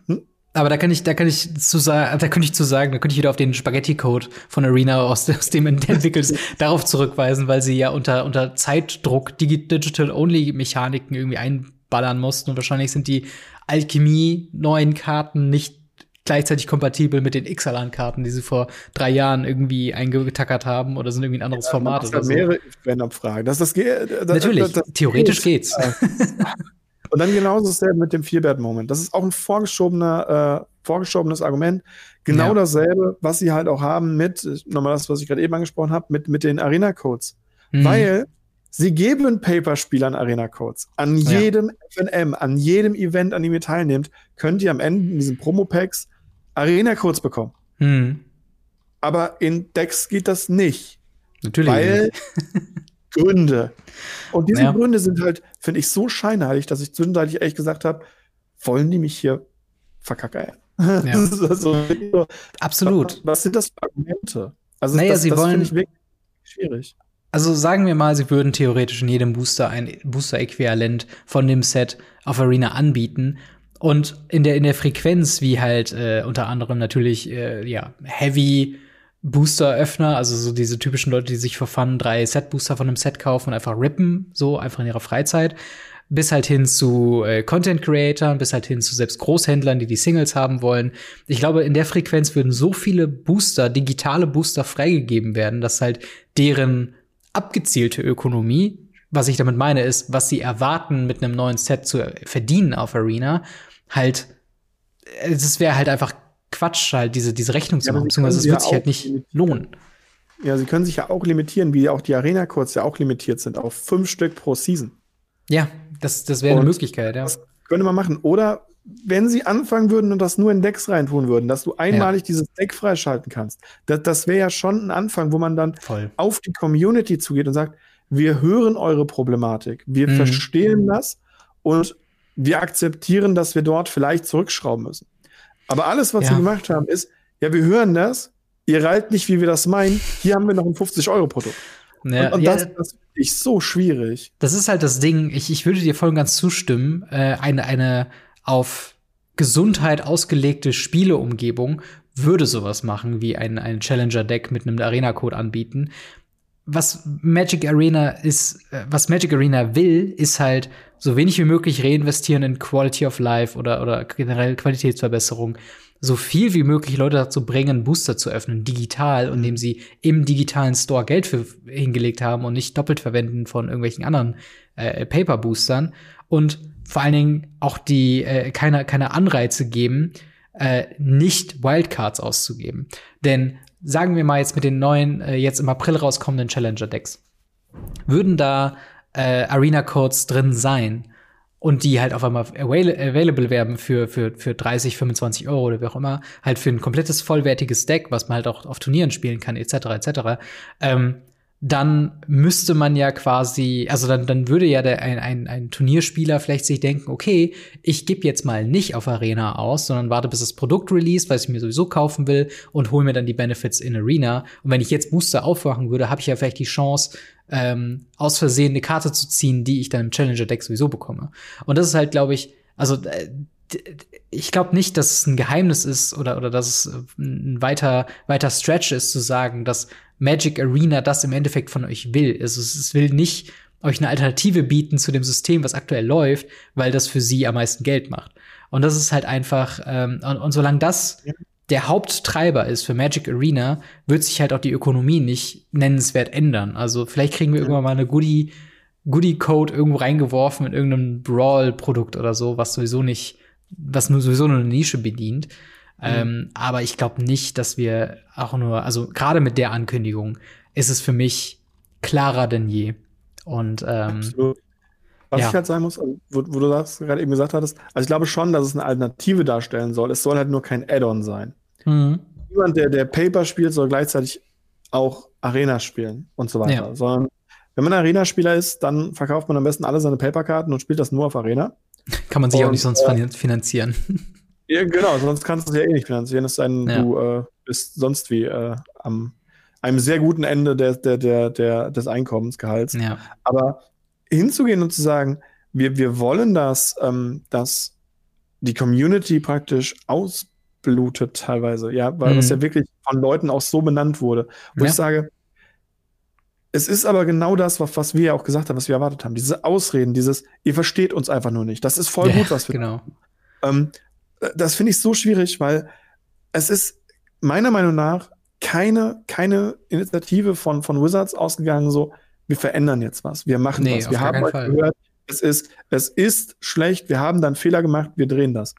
hm? Aber da kann ich, da kann ich zu sagen, da könnte ich zu sagen, da könnte ich wieder auf den Spaghetti-Code von Arena aus, aus dem entwickelt darauf zurückweisen, weil sie ja unter, unter Zeitdruck Digi- Digital-Only-Mechaniken irgendwie einballern mussten und wahrscheinlich sind die Alchemie neuen Karten nicht gleichzeitig kompatibel mit den Ixalan-Karten, die sie vor drei Jahren irgendwie eingetackert haben oder sind irgendwie ein anderes Format Das oder so. mehrere Wenn-Abfragen. Das, das, geht- das, Natürlich, das- theoretisch geht. geht's. Und dann genauso dasselbe mit dem Vierbert-Moment. Das ist auch ein vorgeschobener, äh, vorgeschobenes Argument. Genau Ja. dasselbe, was sie halt auch haben mit, äh, nochmal das, was ich gerade eben angesprochen habe, mit, mit den Arena-Codes. Mhm. Weil sie geben Paperspielern Arena-Codes. An Ja. jedem FNM, an jedem Event, an dem ihr teilnehmt, könnt ihr am Ende in diesen Promo-Packs Arena-Codes bekommen. Mhm. Aber in Decks geht das nicht. Natürlich. Weil Gründe. Und diese Ja. Gründe sind halt, finde ich, so scheinheilig, dass ich zwischenzeitlich echt gesagt habe, wollen die mich hier verkacken? Ja. Also so, Absolut. Was, was sind das für Argumente? Also Naja, das, sie das wollen- ich wirklich schwierig. Also sagen wir mal, sie würden theoretisch in jedem Booster ein Booster-Äquivalent von dem Set auf Arena anbieten. Und in der, in der Frequenz, wie halt äh, unter anderem natürlich äh, ja, Heavy Booster-Öffner, also so diese typischen Leute, die sich für Fun drei Set-Booster von einem Set kaufen und einfach rippen, so einfach in ihrer Freizeit, bis halt hin zu äh, Content-Creatern, bis halt hin zu selbst Großhändlern, die die Singles haben wollen. Ich glaube, in der Frequenz würden so viele Booster, digitale Booster freigegeben werden, dass halt deren abgezielte Ökonomie, was ich damit meine, ist, was sie erwarten, mit einem neuen Set zu verdienen auf Arena, halt, es wäre halt einfach Quatsch, halt diese, diese Rechnung zu Ja, machen, beziehungsweise es wird ja sich halt nicht lohnen. Ja, sie können sich ja auch limitieren, wie auch die Arena-Codes ja auch limitiert sind, auf fünf Stück pro Season. Ja, das, das wäre eine Möglichkeit, ja. Das könnte man machen. Oder wenn sie anfangen würden und das nur in Decks reintun würden, dass du einmalig dieses Deck freischalten kannst, das, das wäre ja schon ein Anfang, wo man dann Voll. auf die Community zugeht und sagt, wir hören eure Problematik, wir Mhm. verstehen das und wir akzeptieren, dass wir dort vielleicht zurückschrauben müssen. Aber alles, was Ja. sie gemacht haben, ist, ja, wir hören das, ihr reilt nicht, wie wir das meinen, hier haben wir noch ein 50-Euro-Produkt. Ja, und und ja, das, das finde ich so schwierig. Das ist halt das Ding. Ich, ich würde dir voll und ganz zustimmen. Äh, eine, eine auf Gesundheit ausgelegte Spieleumgebung würde sowas machen, wie ein, ein Challenger-Deck mit einem Arena-Code anbieten. Was Magic Arena ist, äh, was Magic Arena will, ist halt so wenig wie möglich reinvestieren in Quality of Life oder, oder generell Qualitätsverbesserung, so viel wie möglich Leute dazu bringen, Booster zu öffnen, digital, und indem sie im digitalen Store Geld für hingelegt haben und nicht doppelt verwenden von irgendwelchen anderen äh, Paper-Boostern. Und vor allen Dingen auch die äh, keine, keine Anreize geben, äh, nicht Wildcards auszugeben. Denn sagen wir mal jetzt mit den neuen, äh, jetzt im April rauskommenden Challenger-Decks, würden da äh, Arena-Codes drin sein und die halt auf einmal avail available werden für, für, für 30, 25 Euro oder wie auch immer, halt für ein komplettes vollwertiges Deck, was man halt auch auf Turnieren spielen kann, etc., etc., ähm, dann müsste man ja quasi, also dann, dann würde ja der, ein, ein, ein Turnierspieler vielleicht sich denken, okay, ich gebe jetzt mal nicht auf Arena aus, sondern warte, bis das Produkt release, weil ich mir sowieso kaufen will und hole mir dann die Benefits in Arena. Und wenn ich jetzt Booster aufwachen würde, habe ich ja vielleicht die Chance, ähm, aus Versehen eine Karte zu ziehen, die ich dann im Challenger-Deck sowieso bekomme. Und das ist halt, glaube ich, also äh, ich glaube nicht, dass es ein Geheimnis ist oder, oder dass es ein weiter, weiter Stretch ist, zu sagen, dass Magic Arena das im Endeffekt von euch will. Also es will nicht euch eine Alternative bieten zu dem System, was aktuell läuft, weil das für sie am meisten Geld macht. Und das ist halt einfach, ähm, und, und solange das ja. der Haupttreiber ist für Magic Arena, wird sich halt auch die Ökonomie nicht nennenswert ändern. Also vielleicht kriegen wir ja. irgendwann mal eine Goodie, Goodie-Code irgendwo reingeworfen in irgendeinem Brawl-Produkt oder so, was sowieso nicht, was nur sowieso nur eine Nische bedient. Mhm. Ähm, aber ich glaube nicht, dass wir auch nur, also gerade mit der Ankündigung ist es für mich klarer denn je. Und ähm, Absolut. Was ja. ich halt sagen muss, also, wo, wo, du das gerade eben gesagt hattest, also ich glaube schon, dass es eine Alternative darstellen soll. Es soll halt nur kein Add-on sein. Mhm. Niemand, der, der Paper spielt, soll gleichzeitig auch Arena spielen und so weiter. Ja. Sondern wenn man Arena-Spieler ist, dann verkauft man am besten alle seine Paper-Karten und spielt das nur auf Arena. Kann man sich und, auch nicht sonst äh, finanzieren. Ja, genau, sonst kannst du es ja eh nicht finanzieren, es sei denn, ja. du äh, bist sonst wie äh, am einem sehr guten Ende der, der, der, der, des Einkommensgehalts. Ja. Aber hinzugehen und zu sagen, wir, wir wollen das, ähm, dass die Community praktisch ausblutet teilweise, ja, weil mhm. das ja wirklich von Leuten auch so benannt wurde, wo ja. ich sage, es ist aber genau das, was, wir ja auch gesagt haben, was wir erwartet haben. Diese Ausreden, dieses, ihr versteht uns einfach nur nicht. Das ist voll ja, gut, was wir genau. Ähm, das finde ich so schwierig, weil es ist meiner Meinung nach keine, keine Initiative von, von Wizards ausgegangen, so, wir verändern jetzt was, wir machen nee, was. Wir haben euch gehört, es ist, es ist schlecht, wir haben dann Fehler gemacht, wir drehen das.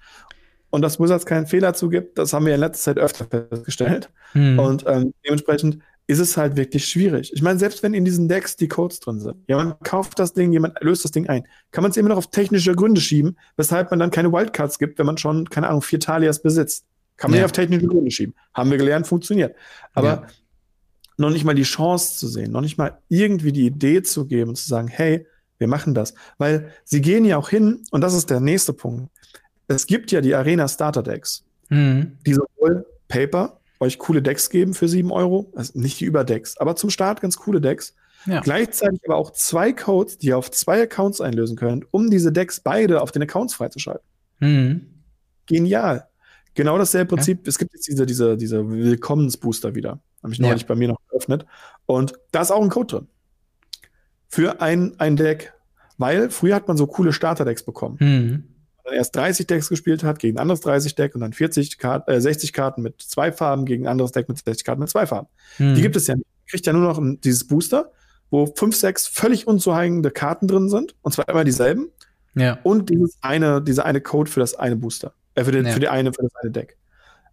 Und dass Wizards keinen Fehler zugibt, das haben wir in letzter Zeit öfter festgestellt. Hm. Und ähm, dementsprechend ist es halt wirklich schwierig. Ich meine, selbst wenn in diesen Decks die Codes drin sind, jemand kauft das Ding, jemand löst das Ding ein, kann man es immer noch auf technische Gründe schieben, weshalb man dann keine Wildcards gibt, wenn man schon, keine Ahnung, vier Talias besitzt. Kann man ja, auf technische Gründe schieben. Haben wir gelernt, funktioniert. Aber ja. noch nicht mal die Chance zu sehen, noch nicht mal irgendwie die Idee zu geben und zu sagen, hey, wir machen das. Weil sie gehen ja auch hin, und das ist der nächste Punkt. Es gibt ja die Arena Starter Decks, mhm. die sowohl Paper euch coole Decks geben für 7 Euro. Also nicht die Überdecks, aber zum Start ganz coole Decks. Ja. Gleichzeitig aber auch zwei Codes, die ihr auf zwei Accounts einlösen könnt, um diese Decks beide auf den Accounts freizuschalten. Mhm. Genial. Genau dasselbe Prinzip. Ja. Es gibt jetzt diese, diese, diese Willkommensbooster wieder. Habe ich neulich ja. bei mir noch geöffnet. Und da ist auch ein Code drin. Für ein, ein Deck. Weil früher hat man so coole Starter-Decks bekommen. Mhm erst 30 Decks gespielt hat gegen ein anderes 30 Deck und dann 40 Karten, äh, 60 Karten mit zwei Farben gegen ein anderes Deck mit 60 Karten mit zwei Farben. Hm. Die gibt es ja nicht. Kriegt ja nur noch ein, dieses Booster, wo fünf, sechs völlig unzuheigende Karten drin sind und zwar immer dieselben. Ja. Und dieses eine, dieser eine Code für das eine Booster. Äh, für, den, ja. für die eine, für das eine Deck.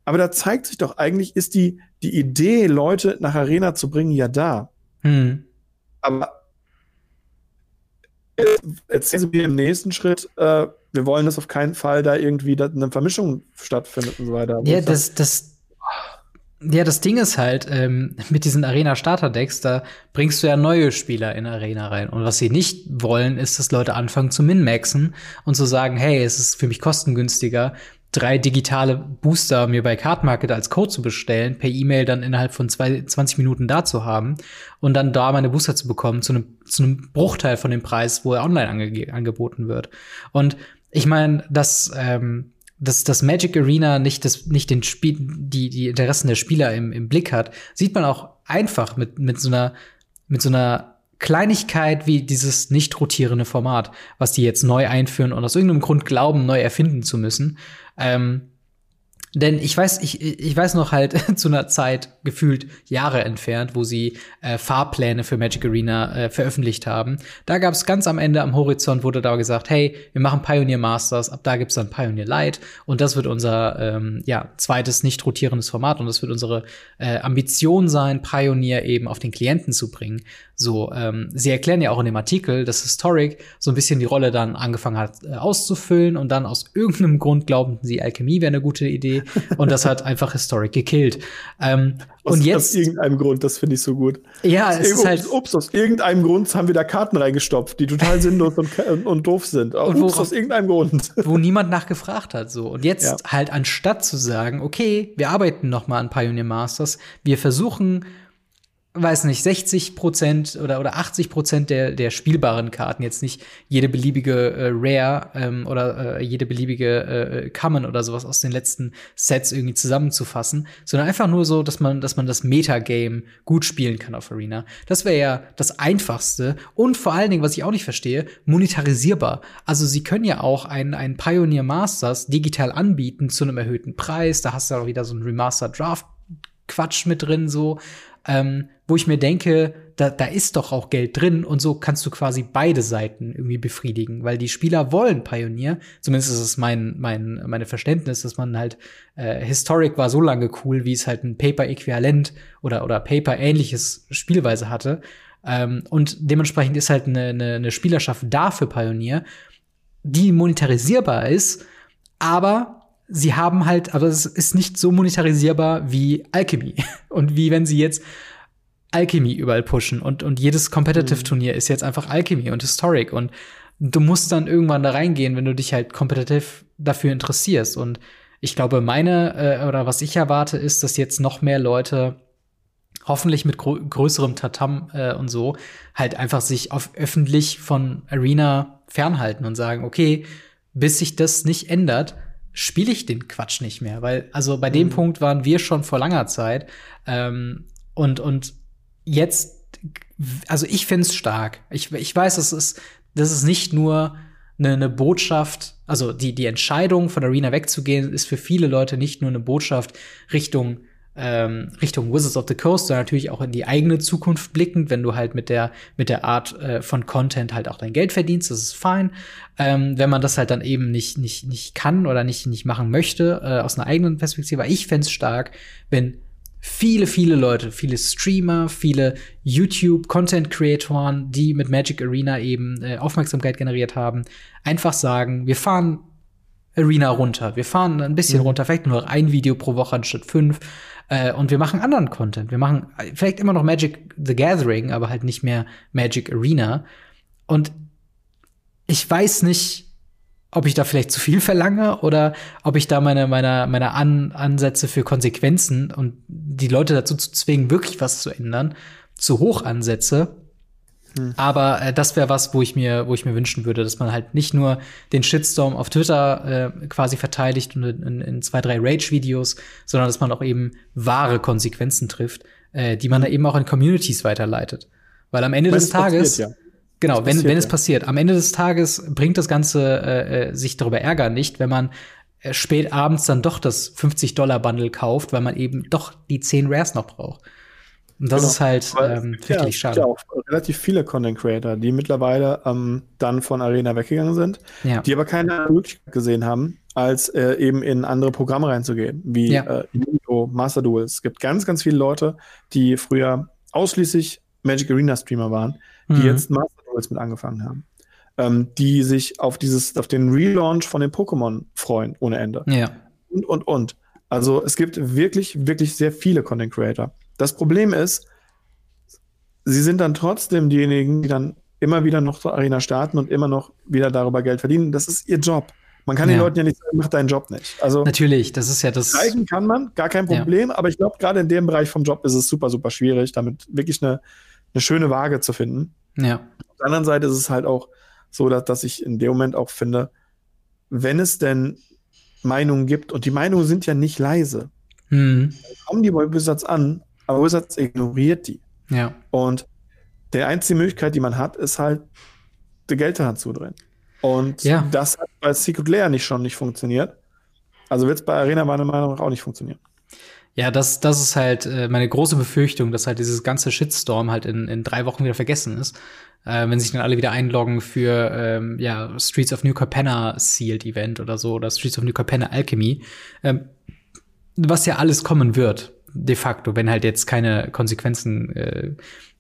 Aber da zeigt sich doch eigentlich, ist die, die Idee, Leute nach Arena zu bringen, ja da. Hm. Aber erzählen Sie mir im nächsten Schritt, äh, wir wollen das auf keinen Fall da irgendwie da eine Vermischung stattfindet und so weiter. Ja, das, das, ja, das Ding ist halt, ähm, mit diesen Arena-Starter-Decks, da bringst du ja neue Spieler in Arena rein. Und was sie nicht wollen, ist, dass Leute anfangen zu min-maxen und zu sagen, hey, es ist für mich kostengünstiger, drei digitale Booster mir bei Card Market als Code zu bestellen, per E-Mail dann innerhalb von zwei, 20 Minuten da zu haben und dann da meine Booster zu bekommen zu einem, zu einem Bruchteil von dem Preis, wo er online ange angeboten wird. Und ich meine, dass, ähm, dass das Magic Arena nicht, das, nicht den Spiel, die, die Interessen der Spieler im, im Blick hat, sieht man auch einfach mit, mit so einer, mit so einer Kleinigkeit wie dieses nicht rotierende Format, was die jetzt neu einführen und aus irgendeinem Grund glauben, neu erfinden zu müssen. Ähm, Denn ich weiß, ich, ich weiß noch halt zu einer Zeit gefühlt Jahre entfernt, wo sie äh, Fahrpläne für Magic Arena äh, veröffentlicht haben. Da gab es ganz am Ende am Horizont wurde da gesagt, hey, wir machen Pioneer Masters, ab da gibt's dann Pioneer Light und das wird unser ähm, ja zweites nicht rotierendes Format und das wird unsere äh, Ambition sein, Pioneer eben auf den Klienten zu bringen. So, ähm, sie erklären ja auch in dem Artikel, dass Historic so ein bisschen die Rolle dann angefangen hat äh, auszufüllen und dann aus irgendeinem Grund glaubten sie, Alchemie wäre eine gute Idee und das hat einfach Historic gekillt. Ähm, aus, und jetzt aus irgendeinem Grund, das finde ich so gut. Ja, es ist halt ups, aus irgendeinem Grund haben wir da Karten reingestopft, die total sinnlos und, und doof sind. Und ups, aus irgendeinem Grund. Wo niemand nachgefragt hat so und jetzt ja. halt anstatt zu sagen, okay, wir arbeiten noch mal an Pioneer Masters, wir versuchen weiß nicht, 60 Prozent oder, oder 80 Prozent der, der spielbaren Karten, jetzt nicht jede beliebige äh, Rare ähm, oder äh, jede beliebige äh, Common oder sowas aus den letzten Sets irgendwie zusammenzufassen, sondern einfach nur so, dass man, dass man das Metagame gut spielen kann auf Arena. Das wäre ja das Einfachste und vor allen Dingen, was ich auch nicht verstehe, monetarisierbar. Also sie können ja auch einen, einen Pioneer Masters digital anbieten zu einem erhöhten Preis. Da hast du auch wieder so ein Remaster Draft Quatsch mit drin, so ähm, wo ich mir denke, da, da ist doch auch Geld drin und so kannst du quasi beide Seiten irgendwie befriedigen, weil die Spieler wollen Pioneer, zumindest ist es mein, mein, meine Verständnis, dass man halt, äh, Historic war so lange cool, wie es halt ein Paper-Äquivalent oder, oder Paper-ähnliches Spielweise hatte. Ähm, und dementsprechend ist halt eine, eine, eine Spielerschaft da für Pioneer, die monetarisierbar ist, aber sie haben halt, aber es ist nicht so monetarisierbar wie Alchemy. Und wie wenn sie jetzt Alchemy überall pushen und, und jedes Competitive-Turnier mhm. ist jetzt einfach Alchemy und Historic und du musst dann irgendwann da reingehen, wenn du dich halt kompetitiv dafür interessierst. Und ich glaube, meine äh, oder was ich erwarte, ist, dass jetzt noch mehr Leute hoffentlich mit größerem Tatam äh, und so halt einfach sich auf öffentlich von Arena fernhalten und sagen, okay, bis sich das nicht ändert, spiele ich den Quatsch nicht mehr. Weil, also bei mhm. dem Punkt waren wir schon vor langer Zeit. Ähm, und, und jetzt, also ich finde es stark. Ich, ich weiß, das ist, das ist nicht nur eine, eine Botschaft, also die, die Entscheidung von Arena wegzugehen, ist für viele Leute nicht nur eine Botschaft Richtung ähm, Richtung Wizards of the Coast, sondern natürlich auch in die eigene Zukunft blickend, wenn du halt mit der, mit der Art äh, von Content halt auch dein Geld verdienst, das ist fein. Ähm, wenn man das halt dann eben nicht, nicht, nicht kann oder nicht, nicht machen möchte, äh, aus einer eigenen Perspektive. Ich fände stark, wenn viele, viele Leute, viele Streamer, viele YouTube-Content-Creatoren, die mit Magic Arena eben äh, Aufmerksamkeit generiert haben, einfach sagen, wir fahren Arena runter. Wir fahren ein bisschen mhm. runter, vielleicht nur noch ein Video pro Woche anstatt fünf. Äh, und wir machen anderen Content. Wir machen vielleicht immer noch Magic the Gathering, aber halt nicht mehr Magic Arena. Und ich weiß nicht, ob ich da vielleicht zu viel verlange oder ob ich da meine, meine, meine An Ansätze für Konsequenzen und die Leute dazu zu zwingen, wirklich was zu ändern, zu hoch ansetze. Hm. Aber äh, das wäre was, wo ich mir, wo ich mir wünschen würde, dass man halt nicht nur den Shitstorm auf Twitter äh, quasi verteidigt und in, in zwei, drei Rage-Videos, sondern dass man auch eben wahre Konsequenzen trifft, äh, die man da eben auch in Communities weiterleitet. Weil am Ende des Tages, passiert, ja. genau, das wenn, passiert, wenn es ja. passiert, am Ende des Tages bringt das Ganze äh, äh sich darüber ärgern nicht, wenn man äh, spät abends dann doch das 50-Dollar-Bundle kauft, weil man eben doch die 10 Rares noch braucht. Und das genau. ist halt ähm, wirklich ja, schade. Ja, auch relativ viele Content Creator, die mittlerweile ähm, dann von Arena weggegangen sind, ja. die aber keine Möglichkeit gesehen haben, als äh, eben in andere Programme reinzugehen, wie ja. äh, Inito, Master Duels. Es gibt ganz, ganz viele Leute, die früher ausschließlich Magic Arena Streamer waren, die mhm. jetzt Master Duels mit angefangen haben. Ähm, die sich auf dieses, auf den Relaunch von den Pokémon freuen, ohne Ende. Ja. Und, und, und. Also es gibt wirklich, wirklich sehr viele Content Creator. Das Problem ist, sie sind dann trotzdem diejenigen, die dann immer wieder noch zur Arena starten und immer noch wieder darüber Geld verdienen. Das ist ihr Job. Man kann ja. den Leuten ja nicht sagen, mach deinen Job nicht. Also natürlich, das ist ja das. Streichen kann man, gar kein Problem, ja. aber ich glaube, gerade in dem Bereich vom Job ist es super, super schwierig, damit wirklich eine, eine schöne Waage zu finden. Ja. Auf der anderen Seite ist es halt auch so, dass, dass ich in dem Moment auch finde, wenn es denn Meinungen gibt, und die Meinungen sind ja nicht leise, hm. kommen die bei Wizards an aber Wizards ignoriert die. Ja. Und die einzige Möglichkeit, die man hat, ist halt, die Geld daran zu drehen. Und ja. das hat bei Secret Layer nicht schon nicht funktioniert. Also wird es bei Arena meiner Meinung nach auch nicht funktionieren. Ja, das, das ist halt äh, meine große Befürchtung, dass halt dieses ganze Shitstorm halt in, in drei Wochen wieder vergessen ist. Äh, wenn sich dann alle wieder einloggen für ähm, ja, Streets of New Capenna Sealed Event oder so oder Streets of New Capenna Alchemy. Ähm, was ja alles kommen wird, de facto, wenn halt jetzt keine Konsequenzen äh,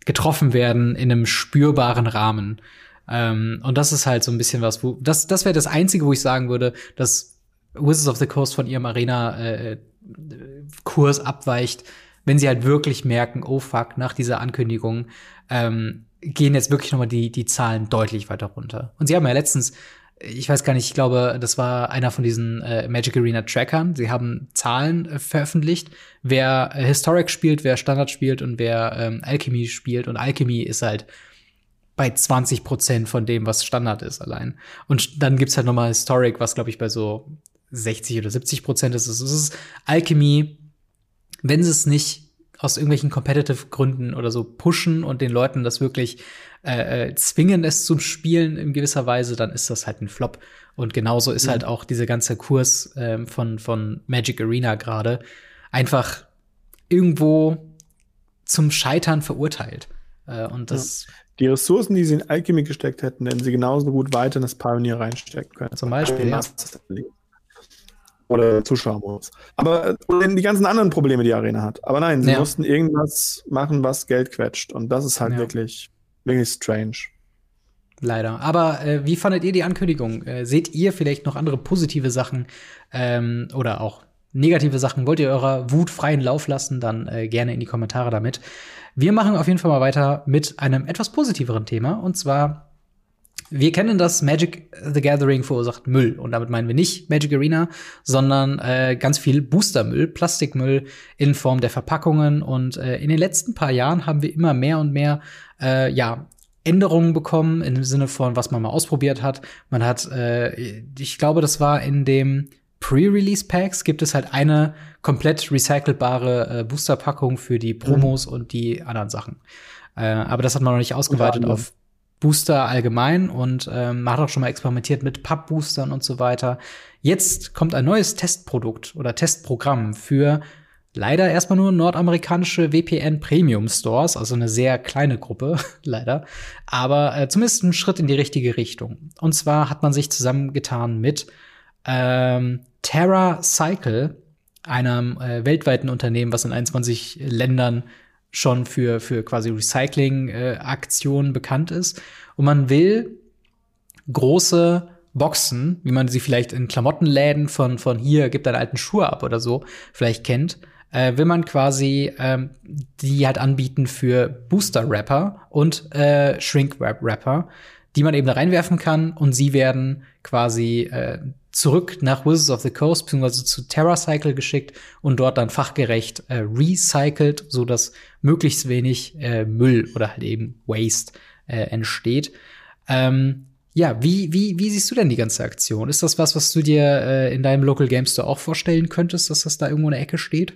getroffen werden in einem spürbaren Rahmen. Ähm, und das ist halt so ein bisschen was, wo das, das wäre das Einzige, wo ich sagen würde, dass Wizards of the Coast von ihrem Arena-Kurs äh, abweicht, wenn sie halt wirklich merken, oh fuck, nach dieser Ankündigung ähm, gehen jetzt wirklich nochmal die, die Zahlen deutlich weiter runter. Und sie haben ja letztens, ich weiß gar nicht, ich glaube, das war einer von diesen äh, Magic Arena Trackern. Sie haben Zahlen äh, veröffentlicht, wer äh, Historic spielt, wer Standard spielt und wer ähm, Alchemy spielt. Und Alchemy ist halt bei 20 Prozent von dem, was Standard ist allein. Und dann gibt's halt nochmal Historic, was glaube ich bei so 60 oder 70 Prozent ist. Es ist Alchemy, wenn sie es nicht aus irgendwelchen competitive Gründen oder so pushen und den Leuten das wirklich äh, äh, zwingen, es zum Spielen in gewisser Weise, dann ist das halt ein Flop. Und genauso ist mhm. halt auch dieser ganze Kurs äh, von, von Magic Arena gerade einfach irgendwo zum Scheitern verurteilt. Äh, und das ja. Die Ressourcen, die sie in Alchemy gesteckt hätten, hätten sie genauso gut weiter in das Pioneer reinstecken können. Zum Beispiel, ja oder Zuschauermodus. Aber oder die ganzen anderen Probleme, die Arena hat. Aber nein, sie ja. mussten irgendwas machen, was Geld quetscht. Und das ist halt ja. wirklich, wirklich strange. Leider. Aber äh, wie fandet ihr die Ankündigung? Äh, seht ihr vielleicht noch andere positive Sachen ähm, oder auch negative Sachen? Wollt ihr eurer Wut freien Lauf lassen? Dann äh, gerne in die Kommentare damit. Wir machen auf jeden Fall mal weiter mit einem etwas positiveren Thema. Und zwar wir kennen das Magic the Gathering verursacht Müll. Und damit meinen wir nicht Magic Arena, sondern äh, ganz viel Boostermüll, Plastikmüll in Form der Verpackungen. Und äh, in den letzten paar Jahren haben wir immer mehr und mehr, äh, ja, Änderungen bekommen im Sinne von, was man mal ausprobiert hat. Man hat, äh, ich glaube, das war in dem Pre-Release Packs gibt es halt eine komplett recycelbare äh, Boosterpackung für die Promos mhm. und die anderen Sachen. Äh, aber das hat man noch nicht ausgeweitet auf Booster allgemein und ähm, man hat auch schon mal experimentiert mit Pub-Boostern und so weiter. Jetzt kommt ein neues Testprodukt oder Testprogramm für leider erstmal nur nordamerikanische VPN Premium Stores, also eine sehr kleine Gruppe, leider, aber äh, zumindest ein Schritt in die richtige Richtung. Und zwar hat man sich zusammengetan mit ähm, Terra Cycle, einem äh, weltweiten Unternehmen, was in 21 Ländern schon für, für quasi Recycling-Aktionen äh, bekannt ist. Und man will große Boxen, wie man sie vielleicht in Klamottenläden von, von hier, gibt einen alten Schuh ab oder so, vielleicht kennt, äh, will man quasi ähm, die halt anbieten für Booster-Rapper und äh, Shrink-Rapper, die man eben da reinwerfen kann und sie werden quasi äh, zurück nach Wizards of the Coast beziehungsweise zu TerraCycle geschickt und dort dann fachgerecht äh, recycelt, so dass möglichst wenig äh, Müll oder halt eben Waste äh, entsteht. Ähm, ja, wie, wie, wie siehst du denn die ganze Aktion? Ist das was, was du dir äh, in deinem Local Game Store auch vorstellen könntest, dass das da irgendwo in der Ecke steht?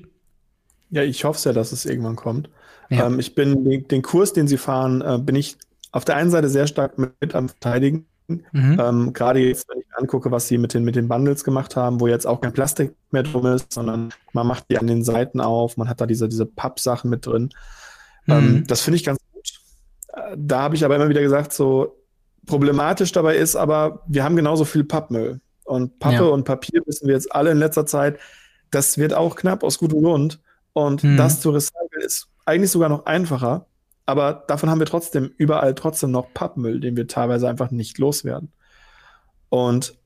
Ja, ich hoffe sehr, dass es irgendwann kommt. Ja. Ähm, ich bin den, den, Kurs, den sie fahren, äh, bin ich auf der einen Seite sehr stark mit am Verteidigen. Mhm. Ähm, Gerade jetzt, wenn ich angucke, was sie mit den, mit den Bundles gemacht haben, wo jetzt auch kein Plastik mehr drum ist, sondern man macht die an den Seiten auf, man hat da diese, diese Pappsachen mit drin. Ähm, mhm. Ähm, das finde ich ganz gut. Äh, da habe ich aber immer wieder gesagt, so problematisch dabei ist, aber wir haben genauso viel Pappmüll. Und Pappe ja. und Papier wissen wir jetzt alle in letzter Zeit, das wird auch knapp aus gutem Grund. Und mhm. das zu recyceln ist eigentlich sogar noch einfacher, aber davon haben wir trotzdem überall trotzdem noch Pappmüll, den wir teilweise einfach nicht loswerden. Und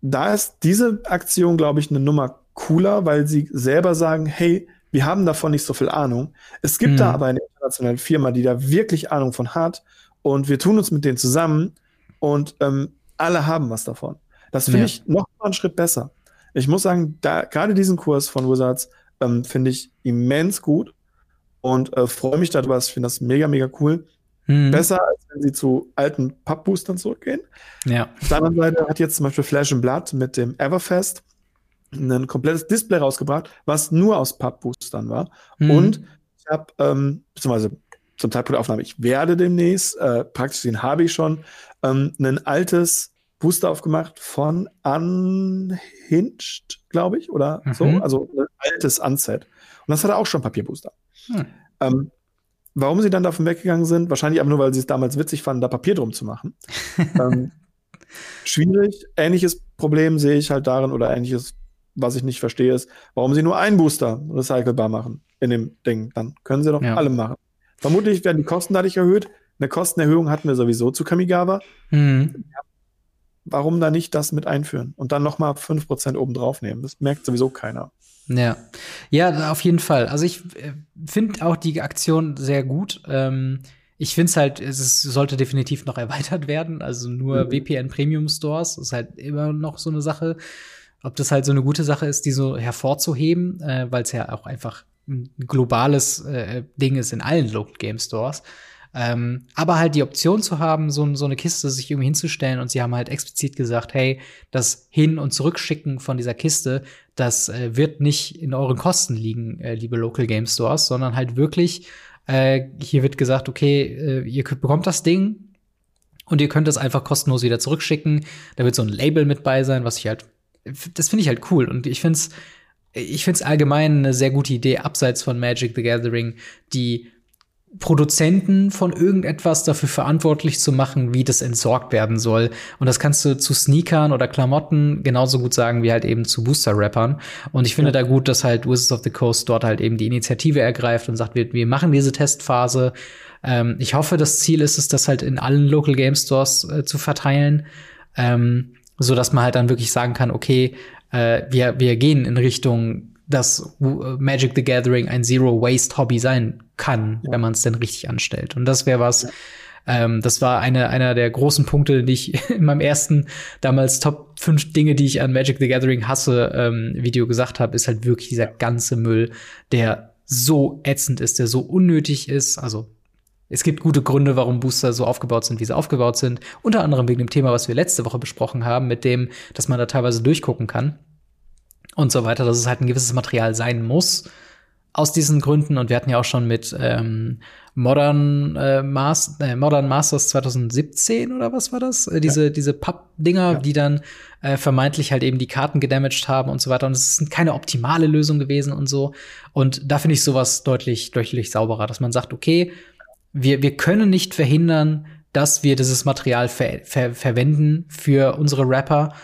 da ist diese Aktion, glaube ich, eine Nummer cooler, weil sie selber sagen, hey, wir haben davon nicht so viel Ahnung. Es gibt mhm. da aber eine internationale Firma, die da wirklich Ahnung von hat und wir tun uns mit denen zusammen und ähm, alle haben was davon. Das finde ja. ich noch mal einen Schritt besser. Ich muss sagen, da gerade diesen Kurs von Wizards ähm, finde ich immens gut und äh, freue mich darüber. Ich finde das mega, mega cool. Mhm. Besser, als wenn sie zu alten Pappboostern zurückgehen. Ja. Auf der anderen Seite hat jetzt zum Beispiel Flash and Blood mit dem Everfest ein komplettes Display rausgebracht, was nur aus Pappboostern war. Mhm. Und ich habe, ähm, beziehungsweise zum Zeitpunkt der Aufnahme, ich werde demnächst, äh, praktisch den habe ich schon, ähm, ein altes Booster aufgemacht von Unhinged, glaube ich, oder mhm. so. Also ein altes Unset. Und das hatte auch schon Papierbooster. Hm. Ähm, warum sie dann davon weggegangen sind, wahrscheinlich einfach nur, weil sie es damals witzig fanden, da Papier drum zu machen. ähm, schwierig. Ähnliches Problem sehe ich halt darin, oder ähnliches, was ich nicht verstehe, ist, warum sie nur einen Booster recycelbar machen in dem Ding. Dann können sie doch ja. alle machen. Vermutlich werden die Kosten dadurch erhöht. Eine Kostenerhöhung hatten wir sowieso zu Kamigawa. Mhm. Warum da nicht das mit einführen und dann noch mal 5% obendrauf nehmen? Das merkt sowieso keiner. Ja, ja, auf jeden Fall. Also ich äh, finde auch die Aktion sehr gut. Ähm, ich finde es halt, es sollte definitiv noch erweitert werden. Also nur mhm. VPN Premium Stores ist halt immer noch so eine Sache. Ob das halt so eine gute Sache ist, die so hervorzuheben, äh, weil es ja auch einfach ein globales äh, Ding ist in allen Local Game Stores. Ähm, aber halt die Option zu haben, so, so eine Kiste sich irgendwie hinzustellen und sie haben halt explizit gesagt, hey, das Hin- und Zurückschicken von dieser Kiste, das äh, wird nicht in euren Kosten liegen, äh, liebe Local Game Stores, sondern halt wirklich, äh, hier wird gesagt, okay, äh, ihr bekommt das Ding und ihr könnt es einfach kostenlos wieder zurückschicken. Da wird so ein Label mit bei sein, was ich halt, das finde ich halt cool und ich finde es ich finde es allgemein eine sehr gute Idee, abseits von Magic the Gathering, die Produzenten von irgendetwas dafür verantwortlich zu machen, wie das entsorgt werden soll. Und das kannst du zu Sneakern oder Klamotten genauso gut sagen wie halt eben zu Booster-Rappern. Und ich finde ja. da gut, dass halt Wizards of the Coast dort halt eben die Initiative ergreift und sagt, wir, wir machen diese Testphase. Ähm, ich hoffe, das Ziel ist es, das halt in allen Local Game Stores äh, zu verteilen. Ähm, so dass man halt dann wirklich sagen kann, okay, äh, wir, wir gehen in Richtung dass Magic the Gathering ein Zero-Waste-Hobby sein kann, ja. wenn man es denn richtig anstellt. Und das wäre was, ja. ähm, das war eine, einer der großen Punkte, die ich in meinem ersten damals Top 5 Dinge, die ich an Magic the Gathering hasse, ähm, Video gesagt habe, ist halt wirklich dieser ganze Müll, der so ätzend ist, der so unnötig ist. Also es gibt gute Gründe, warum Booster so aufgebaut sind, wie sie aufgebaut sind. Unter anderem wegen dem Thema, was wir letzte Woche besprochen haben, mit dem, dass man da teilweise durchgucken kann und so weiter, dass es halt ein gewisses Material sein muss aus diesen Gründen. Und wir hatten ja auch schon mit ähm, Modern, äh, Mas äh, Modern Masters 2017 oder was war das? Äh, diese, ja. diese Papp-Dinger, ja. die dann äh, vermeintlich halt eben die Karten gedamaged haben und so weiter. Und es ist keine optimale Lösung gewesen und so. Und da finde ich sowas deutlich, deutlich sauberer, dass man sagt, okay, wir, wir können nicht verhindern, dass wir dieses Material ver ver verwenden für unsere Rapper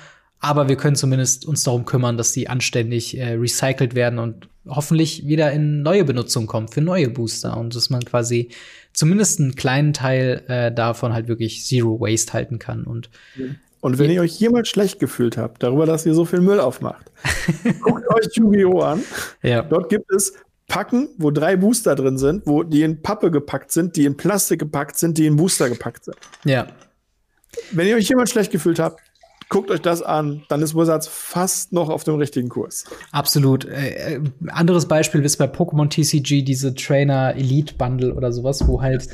aber wir können zumindest uns darum kümmern, dass die anständig äh, recycelt werden und hoffentlich wieder in neue Benutzung kommen für neue Booster und dass man quasi zumindest einen kleinen Teil äh, davon halt wirklich Zero Waste halten kann. Und, und wenn ihr euch jemals schlecht gefühlt habt darüber, dass ihr so viel Müll aufmacht, guckt euch Yu-Gi-Oh! an. Ja. Dort gibt es Packen, wo drei Booster drin sind, wo die in Pappe gepackt sind, die in Plastik gepackt sind, die in Booster gepackt sind. Ja. Wenn ihr euch jemals schlecht gefühlt habt, guckt euch das an, dann ist Wizards fast noch auf dem richtigen Kurs. Absolut. Äh, äh anderes Beispiel ist bei Pokémon TCG diese Trainer Elite Bundle oder sowas, wo halt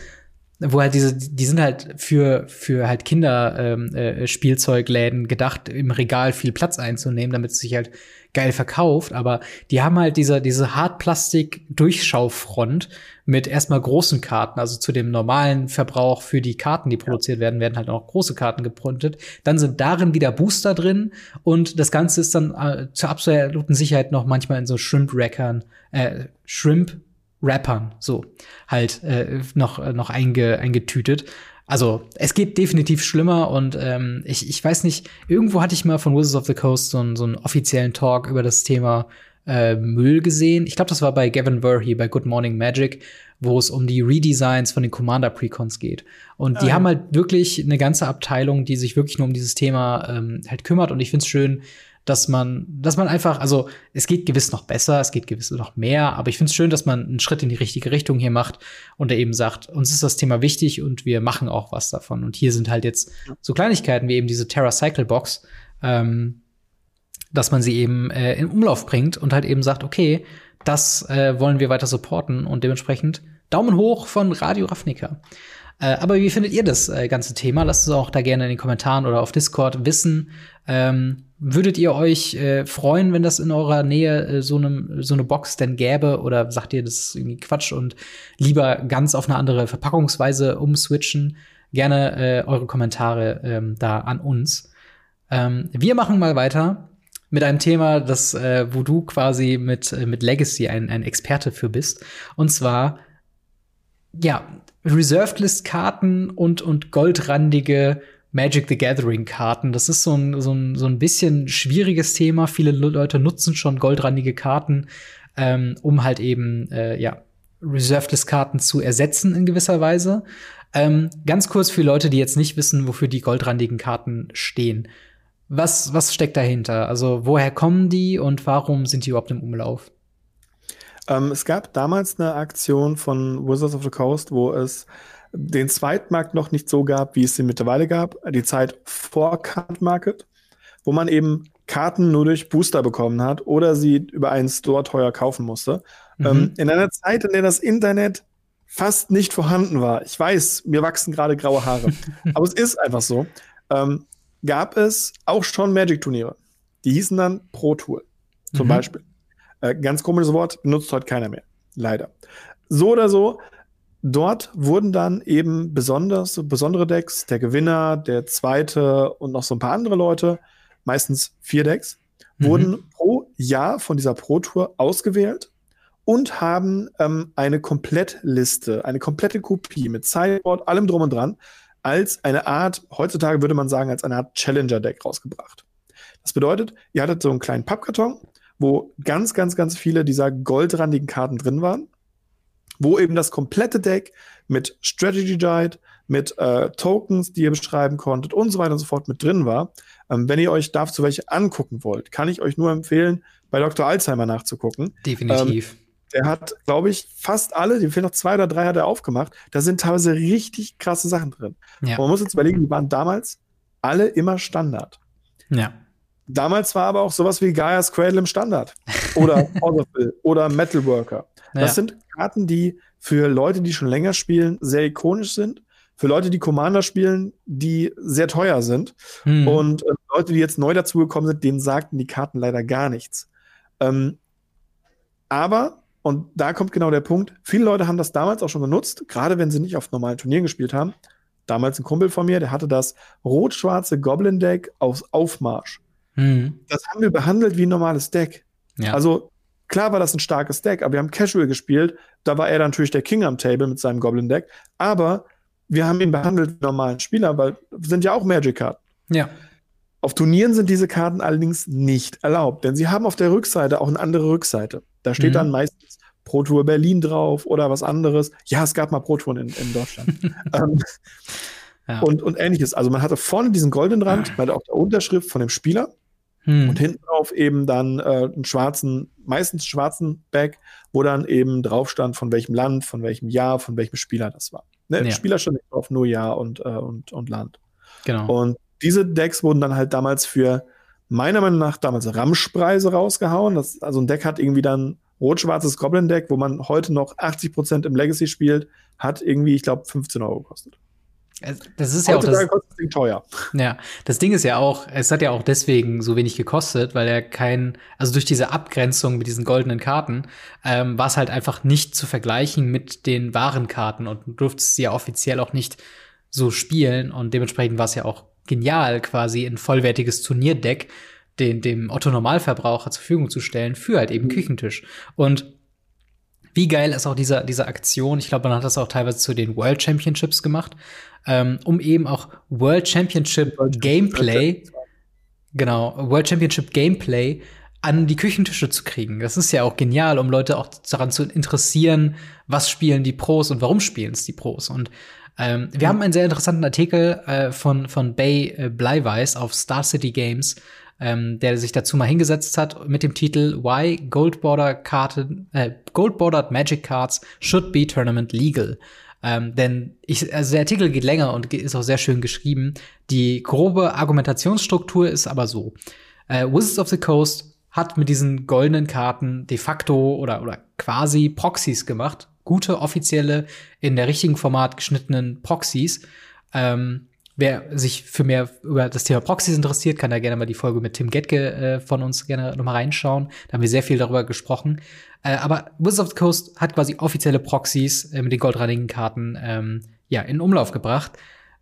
wo halt diese, die sind halt für, für halt Kinder ähm, äh, Spielzeugläden gedacht, im Regal viel Platz einzunehmen, damit es sich halt geil verkauft, aber die haben halt diese, diese Hartplastik-Durchschaufront mit erstmal großen Karten, also zu dem normalen Verbrauch für die Karten, die produziert werden, werden halt auch große Karten gepruntet. Dann sind darin wieder Booster drin und das Ganze ist dann äh, zur absoluten Sicherheit noch manchmal in so Shrimp-Rackern, äh, Shrimp-Rappern, so halt äh, noch, äh, noch einge, eingetütet. Also, es geht definitiv schlimmer und ähm, ich, ich weiß nicht, irgendwo hatte ich mal von Wizards of the Coast so, einen, so einen offiziellen Talk über das Thema äh, Müll gesehen. Ich glaube, das war bei Gavin Verhey bei Good Morning Magic, wo es um die Redesigns von den Commander Precons geht. Und die ah, haben halt wirklich eine ganze Abteilung, die sich wirklich nur um dieses Thema ähm, halt kümmert. Und ich finde es schön, dass man, dass man einfach, also es geht gewiss noch besser, es geht gewiss noch mehr, aber ich finde es schön, dass man einen Schritt in die richtige Richtung hier macht und er eben sagt, uns ist das Thema wichtig und wir machen auch was davon. Und hier sind halt jetzt so Kleinigkeiten wie eben diese Terra Cycle Box, ähm, dass man sie eben äh, in Umlauf bringt und halt eben sagt, okay, das äh, wollen wir weiter supporten und dementsprechend Daumen hoch von Radio Ravnica. Äh, aber wie findet ihr das äh, ganze Thema? Lasst es auch da gerne in den Kommentaren oder auf Discord wissen. Ähm, würdet ihr euch äh, freuen, wenn das in eurer Nähe äh, so, ne, so eine Box denn gäbe? Oder sagt ihr, das ist irgendwie Quatsch und lieber ganz auf eine andere Verpackungsweise umswitchen? Gerne äh, eure Kommentare ähm, da an uns. Ähm, wir machen mal weiter mit einem Thema, das, äh, wo du quasi mit, äh, mit Legacy ein, ein Experte für bist. Und zwar, ja, Reserved List Karten und, und goldrandige Magic the Gathering Karten. Das ist so ein, so ein, so ein bisschen schwieriges Thema. Viele Leute nutzen schon goldrandige Karten, ähm, um halt eben, äh, ja, Reserved List Karten zu ersetzen in gewisser Weise. Ähm, ganz kurz für Leute, die jetzt nicht wissen, wofür die goldrandigen Karten stehen. Was, was steckt dahinter? Also, woher kommen die und warum sind die überhaupt im Umlauf? Ähm, es gab damals eine Aktion von Wizards of the Coast, wo es den Zweitmarkt noch nicht so gab, wie es ihn mittlerweile gab. Die Zeit vor Card Market, wo man eben Karten nur durch Booster bekommen hat oder sie über einen Store teuer kaufen musste. Mhm. Ähm, in einer Zeit, in der das Internet fast nicht vorhanden war. Ich weiß, mir wachsen gerade graue Haare. aber es ist einfach so. Ähm, gab es auch schon Magic-Turniere. Die hießen dann Pro Tour, zum mhm. Beispiel. Äh, ganz komisches Wort, benutzt heute keiner mehr. Leider. So oder so, dort wurden dann eben besonders, besondere Decks, der Gewinner, der zweite und noch so ein paar andere Leute, meistens vier Decks, mhm. wurden pro Jahr von dieser Pro Tour ausgewählt und haben ähm, eine Komplettliste, eine komplette Kopie mit Sideboard, allem drum und dran, als eine Art, heutzutage würde man sagen, als eine Art Challenger-Deck rausgebracht. Das bedeutet, ihr hattet so einen kleinen Pappkarton, wo ganz, ganz, ganz viele dieser goldrandigen Karten drin waren, wo eben das komplette Deck mit Strategy Guide, mit äh, Tokens, die ihr beschreiben konntet und so weiter und so fort mit drin war. Ähm, wenn ihr euch dazu welche angucken wollt, kann ich euch nur empfehlen, bei Dr. Alzheimer nachzugucken. Definitiv. Ähm, der hat, glaube ich, fast alle, dem fehlen noch zwei oder drei, hat er aufgemacht. Da sind teilweise richtig krasse Sachen drin. Ja. man muss jetzt überlegen, die waren damals alle immer Standard. Ja. Damals war aber auch sowas wie Gaia's Cradle im Standard. Oder oder Metalworker. Das ja. sind Karten, die für Leute, die schon länger spielen, sehr ikonisch sind. Für Leute, die Commander spielen, die sehr teuer sind. Hm. Und äh, Leute, die jetzt neu dazugekommen sind, denen sagten die Karten leider gar nichts. Ähm, aber und da kommt genau der Punkt. Viele Leute haben das damals auch schon genutzt, gerade wenn sie nicht auf normalen Turnieren gespielt haben. Damals ein Kumpel von mir, der hatte das rot-schwarze Goblin-Deck auf Aufmarsch. Mhm. Das haben wir behandelt wie ein normales Deck. Ja. Also klar war das ein starkes Deck, aber wir haben Casual gespielt. Da war er natürlich der King am Table mit seinem Goblin-Deck. Aber wir haben ihn behandelt wie normalen Spieler, weil sind ja auch Magic-Karten. Ja. Auf Turnieren sind diese Karten allerdings nicht erlaubt, denn sie haben auf der Rückseite auch eine andere Rückseite. Da steht mhm. dann meistens Pro Tour Berlin drauf oder was anderes. Ja, es gab mal Pro Touren in, in Deutschland. ähm, ja. und, und ähnliches. Also man hatte vorne diesen goldenen Rand bei der, auch der Unterschrift von dem Spieler hm. und hinten drauf eben dann äh, einen schwarzen, meistens schwarzen Bag, wo dann eben drauf stand, von welchem Land, von welchem Jahr, von welchem Spieler das war. Ne? Ja. Spieler stand nicht drauf, nur Jahr und, äh, und, und Land. Genau. Und diese Decks wurden dann halt damals für meiner Meinung nach damals Ramschpreise rausgehauen. Das, also ein Deck hat irgendwie dann rot-schwarzes Goblin-Deck, wo man heute noch 80% im Legacy spielt, hat irgendwie, ich glaube, 15 Euro gekostet. Das ist ja auch das, das teuer. Ja, das Ding ist ja auch, es hat ja auch deswegen so wenig gekostet, weil er kein, also durch diese Abgrenzung mit diesen goldenen Karten, ähm, war es halt einfach nicht zu vergleichen mit den wahren Karten und du durftest sie ja offiziell auch nicht so spielen und dementsprechend war es ja auch genial, quasi ein vollwertiges Turnierdeck den, dem Otto-Normalverbraucher zur Verfügung zu stellen für halt eben mhm. Küchentisch. Und wie geil ist auch diese, diese Aktion? Ich glaube, man hat das auch teilweise zu den World Championships gemacht, ähm, um eben auch World Championship Gameplay, genau, World Championship Gameplay an die Küchentische zu kriegen. Das ist ja auch genial, um Leute auch daran zu interessieren, was spielen die Pros und warum spielen es die Pros. Und ähm, wir mhm. haben einen sehr interessanten Artikel äh, von, von Bay äh, Bleiweiß auf Star City Games, ähm, der sich dazu mal hingesetzt hat mit dem Titel Why Gold Border Karten, äh, Gold Bordered Magic Cards Should Be Tournament Legal. Ähm, denn ich, also der Artikel geht länger und ist auch sehr schön geschrieben. Die grobe Argumentationsstruktur ist aber so. Äh, Wizards of the Coast hat mit diesen goldenen Karten de facto oder, oder quasi Proxys gemacht. Gute, offizielle, in der richtigen Format geschnittenen Proxys. Ähm, Wer sich für mehr über das Thema Proxys interessiert, kann da gerne mal die Folge mit Tim Getke äh, von uns gerne noch mal reinschauen. Da haben wir sehr viel darüber gesprochen. Äh, aber Wizards of the Coast hat quasi offizielle Proxys äh, mit den goldrandigen Karten ähm, ja, in Umlauf gebracht.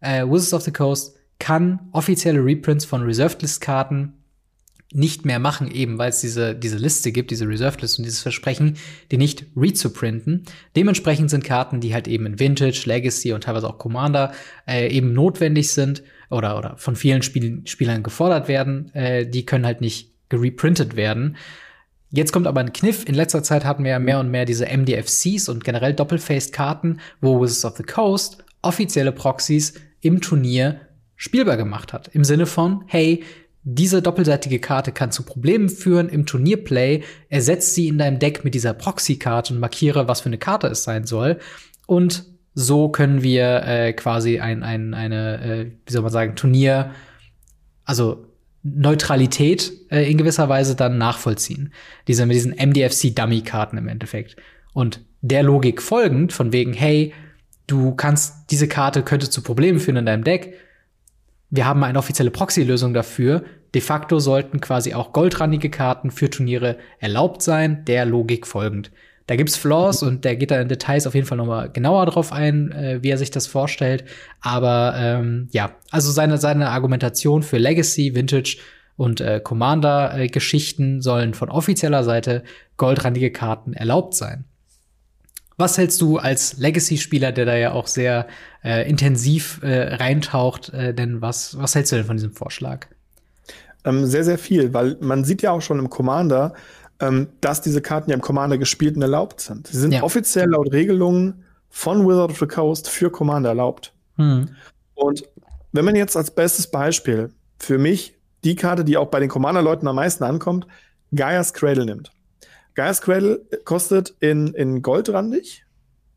Äh, Wizards of the Coast kann offizielle Reprints von Reserved List Karten nicht mehr machen, eben weil es diese, diese Liste gibt, diese Reserved List und dieses Versprechen, die nicht rezuprinten. Dementsprechend sind Karten, die halt eben in Vintage, Legacy und teilweise auch Commander äh, eben notwendig sind oder, oder von vielen Spiel Spielern gefordert werden, äh, die können halt nicht gereprintet werden. Jetzt kommt aber ein Kniff. In letzter Zeit hatten wir ja mehr und mehr diese MDFCs und generell Doppelfaced-Karten, wo Wizards of the Coast offizielle Proxys im Turnier spielbar gemacht hat. Im Sinne von, hey, diese doppelseitige Karte kann zu Problemen führen im Turnierplay. Ersetzt sie in deinem Deck mit dieser Proxy-Karte und markiere, was für eine Karte es sein soll. Und so können wir äh, quasi ein, ein, eine, äh, wie soll man sagen, Turnier, also Neutralität äh, in gewisser Weise dann nachvollziehen. Diese mit diesen MDFC-Dummy-Karten im Endeffekt. Und der Logik folgend, von wegen, hey, du kannst, diese Karte könnte zu Problemen führen in deinem Deck, wir haben eine offizielle Proxy-Lösung dafür. De facto sollten quasi auch goldrandige Karten für Turniere erlaubt sein, der Logik folgend. Da gibt's Flaws und der geht da in Details auf jeden Fall nochmal genauer drauf ein, äh, wie er sich das vorstellt. Aber ähm, ja, also seine, seine Argumentation für Legacy, Vintage und äh, Commander-Geschichten sollen von offizieller Seite goldrandige Karten erlaubt sein. Was hältst du als Legacy-Spieler, der da ja auch sehr äh, intensiv äh, reintaucht, äh, denn was, was hältst du denn von diesem Vorschlag? Ähm, sehr, sehr viel, weil man sieht ja auch schon im Commander, ähm, dass diese Karten ja im Commander gespielt und erlaubt sind. Sie sind ja. offiziell laut Regelungen von Wizard of the Coast für Commander erlaubt. Hm. Und wenn man jetzt als bestes Beispiel für mich die Karte, die auch bei den Commander-Leuten am meisten ankommt, Gaia's Cradle nimmt. Gaia's Cradle kostet in, in Goldrandig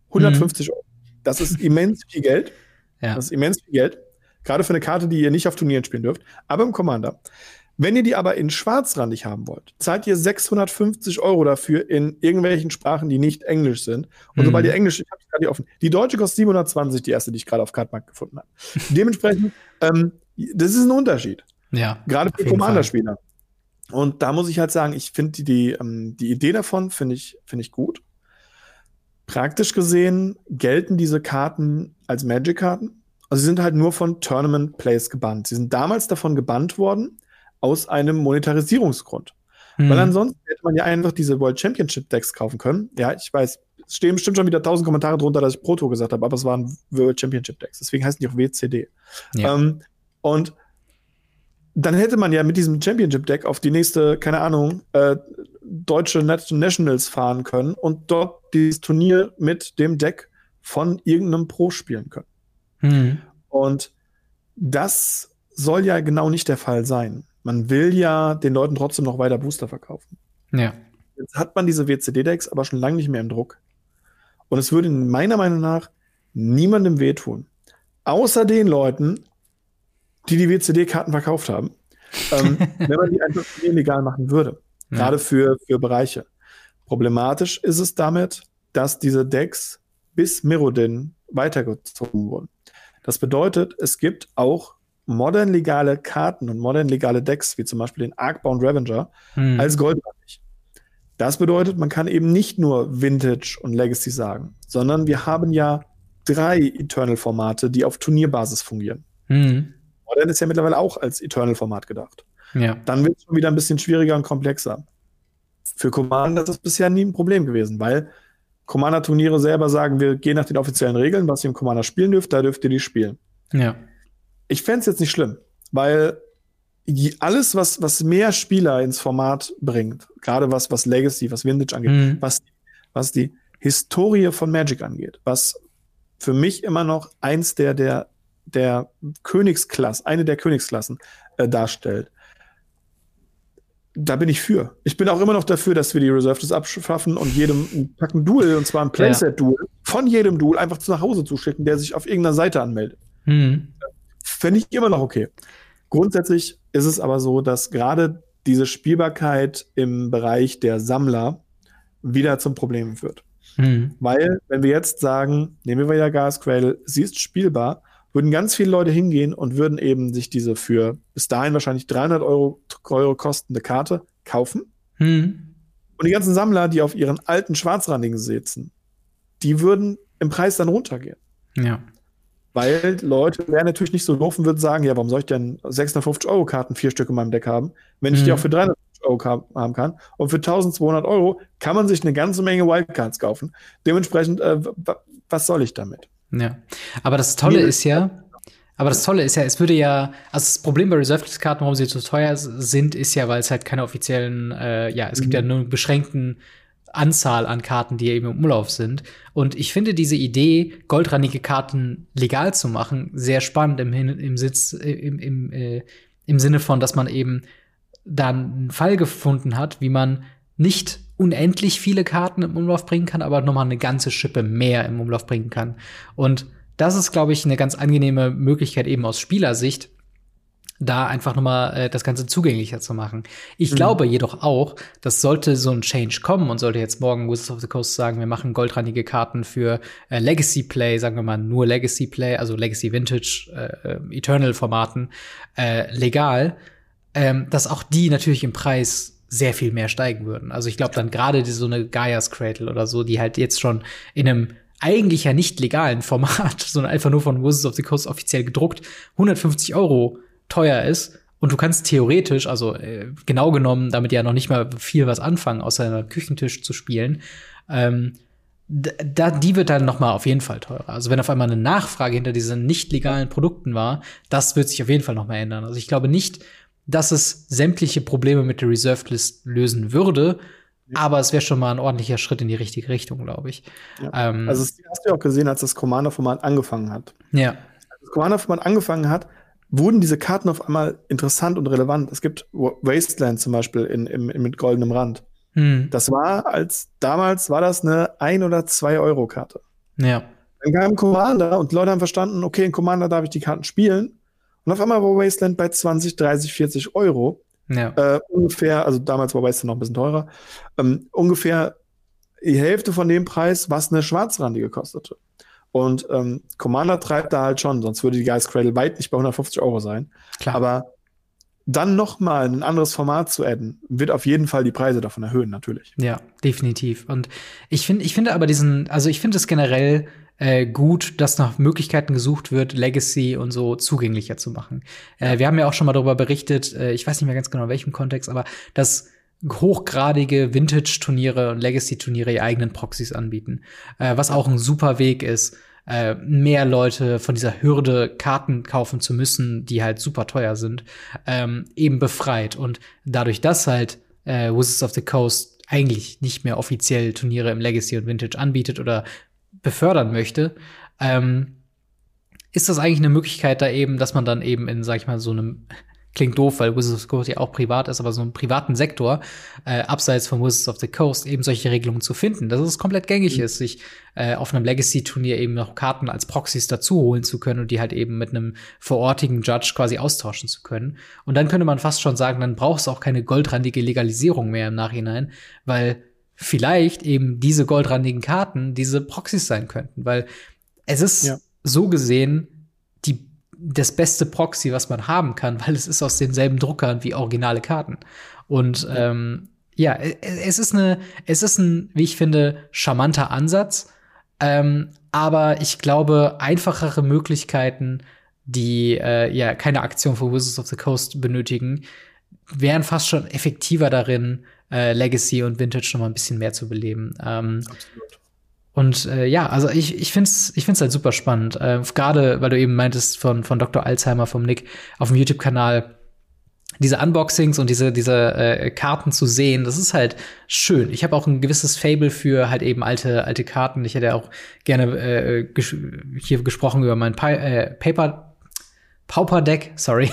150 mhm. Euro. Das ist immens viel Geld. Ja. Das ist immens viel Geld. Gerade für eine Karte, die ihr nicht auf Turnieren spielen dürft. Aber im Commander. Wenn ihr die aber in schwarzrandig haben wollt, zahlt ihr 650 Euro dafür in irgendwelchen Sprachen, die nicht Englisch sind. Und mhm. sobald ihr Englisch, ich habe gerade offen, die deutsche kostet 720, die erste, die ich gerade auf Cardmarkt gefunden habe. Dementsprechend, ähm, das ist ein Unterschied. Ja. Gerade für Commander-Spieler. Und da muss ich halt sagen, ich finde die, die, ähm, die Idee davon finde ich, finde ich gut. Praktisch gesehen gelten diese Karten als Magic-Karten. Also sie sind halt nur von Tournament Plays gebannt. Sie sind damals davon gebannt worden aus einem Monetarisierungsgrund. Mhm. Weil ansonsten hätte man ja einfach diese World Championship Decks kaufen können. Ja, ich weiß, es stehen bestimmt schon wieder tausend Kommentare drunter, dass ich Proto gesagt habe, aber es waren World Championship Decks. Deswegen heißen die auch WCD. Ja. Ähm, und dann hätte man ja mit diesem Championship-Deck auf die nächste, keine Ahnung, äh, deutsche Nationals fahren können und dort dieses Turnier mit dem Deck von irgendeinem Pro spielen können. Mhm. Und das soll ja genau nicht der Fall sein. Man will ja den Leuten trotzdem noch weiter Booster verkaufen. Ja. Jetzt hat man diese WCD-Decks aber schon lange nicht mehr im Druck. Und es würde meiner Meinung nach niemandem wehtun. Außer den Leuten, die die WCD-Karten verkauft haben, ähm, wenn man die einfach illegal machen würde. Ja. Gerade für, für Bereiche. Problematisch ist es damit, dass diese Decks bis Mirrodin weitergezogen wurden. Das bedeutet, es gibt auch modern legale Karten und modern legale Decks, wie zum Beispiel den Arkbound Revenger, hm. als goldrandig. Das bedeutet, man kann eben nicht nur Vintage und Legacy sagen, sondern wir haben ja drei Eternal-Formate, die auf Turnierbasis fungieren. Hm. Modern ist ja mittlerweile auch als Eternal-Format gedacht. Ja. Dann wird es schon wieder ein bisschen schwieriger und komplexer. Für Commander ist das bisher nie ein Problem gewesen, weil Commander-Turniere selber sagen, wir gehen nach den offiziellen Regeln, was ihr im Commander spielen dürft, da dürft ihr die spielen. Ja. Ich fände es jetzt nicht schlimm, weil alles, was, was mehr Spieler ins Format bringt, gerade was, was Legacy, was Vintage angeht, mhm. was, was die Historie von Magic angeht, was für mich immer noch eins der, der der Königsklasse, eine der Königsklassen äh, darstellt. Da bin ich für. Ich bin auch immer noch dafür, dass wir die Reserves abschaffen und jedem packen Duel, und zwar ein Playset-Duel, ja. von jedem Duel einfach zu nach Hause zu schicken, der sich auf irgendeiner Seite anmeldet. Mhm. Fände ich immer noch okay. Grundsätzlich ist es aber so, dass gerade diese Spielbarkeit im Bereich der Sammler wieder zum Problem führt. Mhm. Weil, wenn wir jetzt sagen, nehmen wir wieder Gas Cradle, sie ist spielbar, würden ganz viele Leute hingehen und würden eben sich diese für bis dahin wahrscheinlich 300 Euro, Euro kostende Karte kaufen. Hm. Und die ganzen Sammler, die auf ihren alten Schwarzrandigen sitzen, die würden im Preis dann runtergehen. Ja. Weil Leute wären natürlich nicht so doof und würden sagen, ja, warum soll ich denn 650 Euro Karten vier Stück in meinem Deck haben, wenn ich die Mhm. auch für 350 Euro haben kann. Und für 1200 Euro kann man sich eine ganze Menge Wildcards kaufen. Dementsprechend, äh, was soll ich damit? Ja. Aber das Tolle Nee, ist ja, aber das Tolle ist ja, es würde ja, also das Problem bei Reserved-Karten, warum sie so teuer sind, ist ja, weil es halt keine offiziellen, äh, ja, es gibt Mhm. ja nur einen beschränkten Anzahl an Karten, die eben im Umlauf sind. Und ich finde diese Idee, goldrandige Karten legal zu machen, sehr spannend im, im Sitz, im, im, äh, im Sinne von, dass man eben dann einen Fall gefunden hat, wie man nicht unendlich viele Karten im Umlauf bringen kann, aber nochmal eine ganze Schippe mehr im Umlauf bringen kann. Und das ist, glaube ich, eine ganz angenehme Möglichkeit eben aus Spielersicht, da einfach nochmal äh, das Ganze zugänglicher zu machen. Ich Mhm. glaube jedoch auch, dass sollte so ein Change kommen und sollte jetzt morgen Wizards of the Coast sagen, wir machen goldrandige Karten für äh, Legacy Play, sagen wir mal nur Legacy Play, also Legacy Vintage, äh, äh, Eternal Formaten, äh, legal, ähm, dass auch die natürlich im Preis sehr viel mehr steigen würden. Also ich glaube dann gerade so eine Gaia's Cradle oder so, die halt jetzt schon in einem eigentlich ja nicht legalen Format, sondern einfach nur von Wizards of the Coast offiziell gedruckt, 150 Euro teuer ist. Und du kannst theoretisch, also äh, genau genommen, damit ja noch nicht mal viel was anfangen, außer einem Küchentisch zu spielen. Ähm, da, die wird dann noch mal auf jeden Fall teurer. Also wenn auf einmal eine Nachfrage hinter diesen nicht legalen Produkten war, das wird sich auf jeden Fall noch mal ändern. Also ich glaube nicht, dass es sämtliche Probleme mit der Reserved List lösen würde, Ja. aber es wäre schon mal ein ordentlicher Schritt in die richtige Richtung, glaube ich. Ja. Ähm, Also, das hast du ja auch gesehen, als das Commander-Format angefangen hat. ja, Als das Commander-Format angefangen hat, wurden diese Karten auf einmal interessant und relevant. Es gibt Wa- Wasteland zum Beispiel in, im, in, mit goldenem Rand. hm. Das war als damals war das eine 1 oder 2 Euro Karte. ja, Dann kam Commander und Leute haben verstanden, okay, in Commander darf ich die Karten spielen. Und auf einmal war Wasteland bei 20, 30, 40 Euro. ja, Äh, ungefähr, also damals war Wasteland noch ein bisschen teurer, ähm, ungefähr die Hälfte von dem Preis, was eine Schwarzrandige kostete. Und ähm, Commander treibt da halt schon, sonst würde die Geist Cradle weit nicht bei 150 Euro sein. klar. Aber dann noch mal ein anderes Format zu adden, wird auf jeden Fall die Preise davon erhöhen, natürlich. Ja, definitiv. Und ich finde, ich finde aber diesen, also ich finde es generell äh, gut, dass nach Möglichkeiten gesucht wird, Legacy und so zugänglicher zu machen. Äh, wir haben ja auch schon mal darüber berichtet, äh, ich weiß nicht mehr ganz genau in welchem Kontext, aber dass hochgradige Vintage-Turniere und Legacy-Turniere ihre eigenen Proxys anbieten, äh, was auch ein super Weg ist, äh, mehr Leute von dieser Hürde, Karten kaufen zu müssen, die halt super teuer sind, ähm, eben befreit. Und dadurch, dass halt äh, Wizards of the Coast eigentlich nicht mehr offiziell Turniere im Legacy und Vintage anbietet oder befördern möchte, ähm, ist das eigentlich eine Möglichkeit da eben, dass man dann eben in, sag ich mal, so einem klingt doof, weil Wizards of the Coast ja auch privat ist, aber so einem privaten Sektor, äh, abseits von Wizards of the Coast, eben solche Regelungen zu finden, dass es komplett gängig ist, sich äh, auf einem Legacy-Turnier eben noch Karten als Proxys dazu holen zu können und die halt eben mit einem vorortigen Judge quasi austauschen zu können. Und dann könnte man fast schon sagen, dann braucht es auch keine goldrandige Legalisierung mehr im Nachhinein, weil vielleicht eben diese goldrandigen Karten diese Proxys sein könnten, weil es ist Ja. so gesehen die das beste Proxy, was man haben kann, weil es ist aus denselben Druckern wie originale Karten. Und ähm, ja, e- es ist eine, es ist ein, wie ich finde, charmanter Ansatz. Ähm, aber ich glaube, einfachere Möglichkeiten, die äh, ja keine Aktion von Wizards of the Coast benötigen, wären fast schon effektiver darin, äh, Legacy und Vintage noch mal ein bisschen mehr zu beleben. Ähm, Absolut. und äh, ja, also ich, ich finde es ich find's halt super spannend. Äh, Gerade weil du eben meintest von, von Dr. Alzheimer, vom Nick, auf dem YouTube-Kanal, diese Unboxings und diese, diese äh, Karten zu sehen, das ist halt schön. Ich habe auch ein gewisses Fable für halt eben alte, alte Karten. Ich hätte auch gerne äh, ges hier gesprochen über mein Pi äh, Paper Pauper Deck, sorry.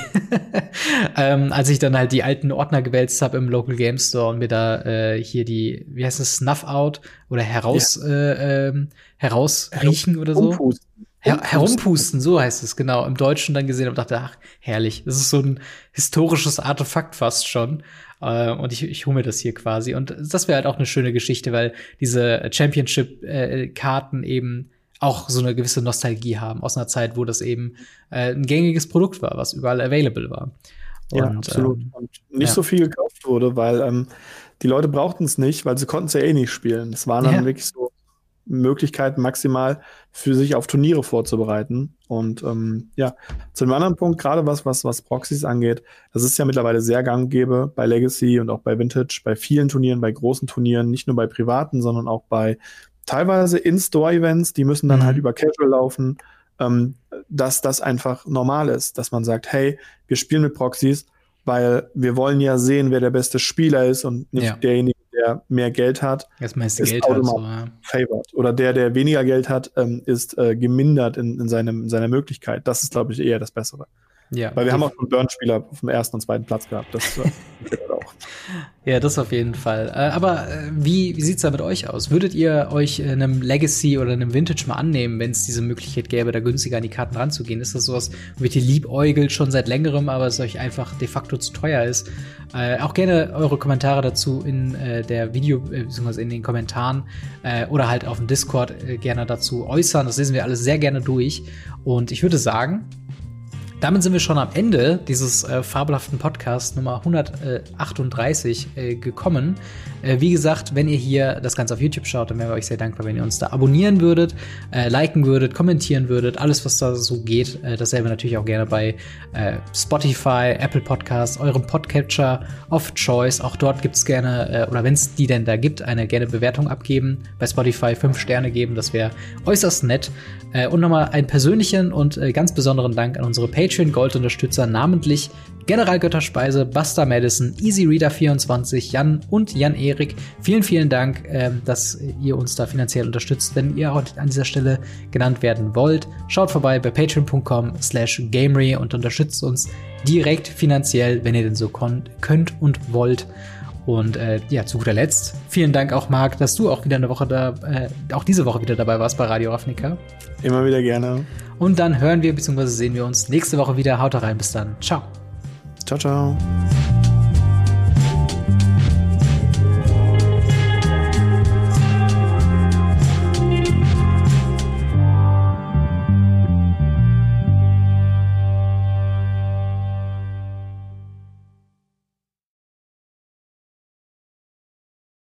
ähm, als ich dann halt die alten Ordner gewälzt habe im Local Game Store und mir da äh, hier die, wie heißt es, Snuff Out oder heraus, äh, ähm, herausriechen oder so. Umpusten. Her herumpusten, so heißt es, genau. Im Deutschen dann gesehen und dachte, ach, herrlich. Das ist so ein historisches Artefakt fast schon. Äh, und ich, ich hole mir das hier quasi. Und das wäre halt auch eine schöne Geschichte, weil diese Championship-Karten eben auch so eine gewisse Nostalgie haben aus einer Zeit, wo das eben äh, ein gängiges Produkt war, was überall available war. Ja, Und, absolut. ähm, und nicht ja. so viel gekauft wurde, weil ähm, die Leute brauchten es nicht, weil sie konnten es ja eh nicht spielen. Es waren dann Ja. wirklich so Möglichkeit maximal für sich auf Turniere vorzubereiten. Und ähm, ja, zu einem anderen Punkt, gerade was, was, was Proxys angeht, das ist ja mittlerweile sehr gang gäbe bei Legacy und auch bei Vintage, bei vielen Turnieren, bei großen Turnieren, nicht nur bei privaten, sondern auch bei teilweise In-Store-Events, die müssen dann mhm. halt über Casual laufen, ähm, dass das einfach normal ist, dass man sagt, hey, wir spielen mit Proxys, weil wir wollen ja sehen, wer der beste Spieler ist und nicht ja. derjenige, der mehr Geld hat, das meiste Geld hat, so, ja. favored. Oder der, der weniger Geld hat, ähm, ist äh, gemindert in, in, seinem, in seiner Möglichkeit. Das ist, glaube ich, eher das Bessere. Ja, Weil wir haben auch schon Burn-Spieler auf dem ersten und zweiten Platz gehabt. Das auch. Ja, das auf jeden Fall. Äh, aber äh, wie, wie sieht's da mit euch aus? Würdet ihr euch einem Legacy oder einem Vintage mal annehmen, wenn es diese Möglichkeit gäbe, da günstiger an die Karten ranzugehen? Ist das sowas, womit ihr liebäugelt schon seit längerem, aber es euch einfach de facto zu teuer ist? Äh, auch gerne eure Kommentare dazu in äh, der Video, äh, beziehungsweise in den Kommentaren äh, oder halt auf dem Discord gerne dazu äußern. Das lesen wir alles sehr gerne durch. Und ich würde sagen, damit sind wir schon am Ende dieses äh, fabelhaften Podcasts Nummer 138 äh, gekommen. Äh, wie gesagt, wenn ihr hier das Ganze auf YouTube schaut, dann wären wir euch sehr dankbar, wenn ihr uns da abonnieren würdet, äh, liken würdet, kommentieren würdet, alles, was da so geht. Äh, dasselbe natürlich auch gerne bei äh, Spotify, Apple Podcasts, eurem Podcatcher of Choice. Auch dort gibt es gerne, oder wenn es die denn da gibt, eine gerne Bewertung abgeben. Bei Spotify fünf Sterne geben, das wäre äußerst nett. Und nochmal einen persönlichen und ganz besonderen Dank an unsere Patreon-Gold-Unterstützer, namentlich General Götterspeise, Buster Madison, Easy Reader 24, Jan und Jan Erik. Vielen, vielen Dank, äh, dass ihr uns da finanziell unterstützt. Wenn ihr auch an dieser Stelle genannt werden wollt, schaut vorbei bei patreon.com slash gamery und unterstützt uns direkt finanziell, wenn ihr denn so könnt und wollt. Und äh, ja, zu guter Letzt, vielen Dank auch, Marc, dass du auch wieder eine Woche da, äh, auch diese Woche wieder dabei warst bei Radio Ravnica. Immer wieder gerne. Und dann hören wir bzw. sehen wir uns nächste Woche wieder. Haut rein, bis dann. Ciao. Ciao, ciao.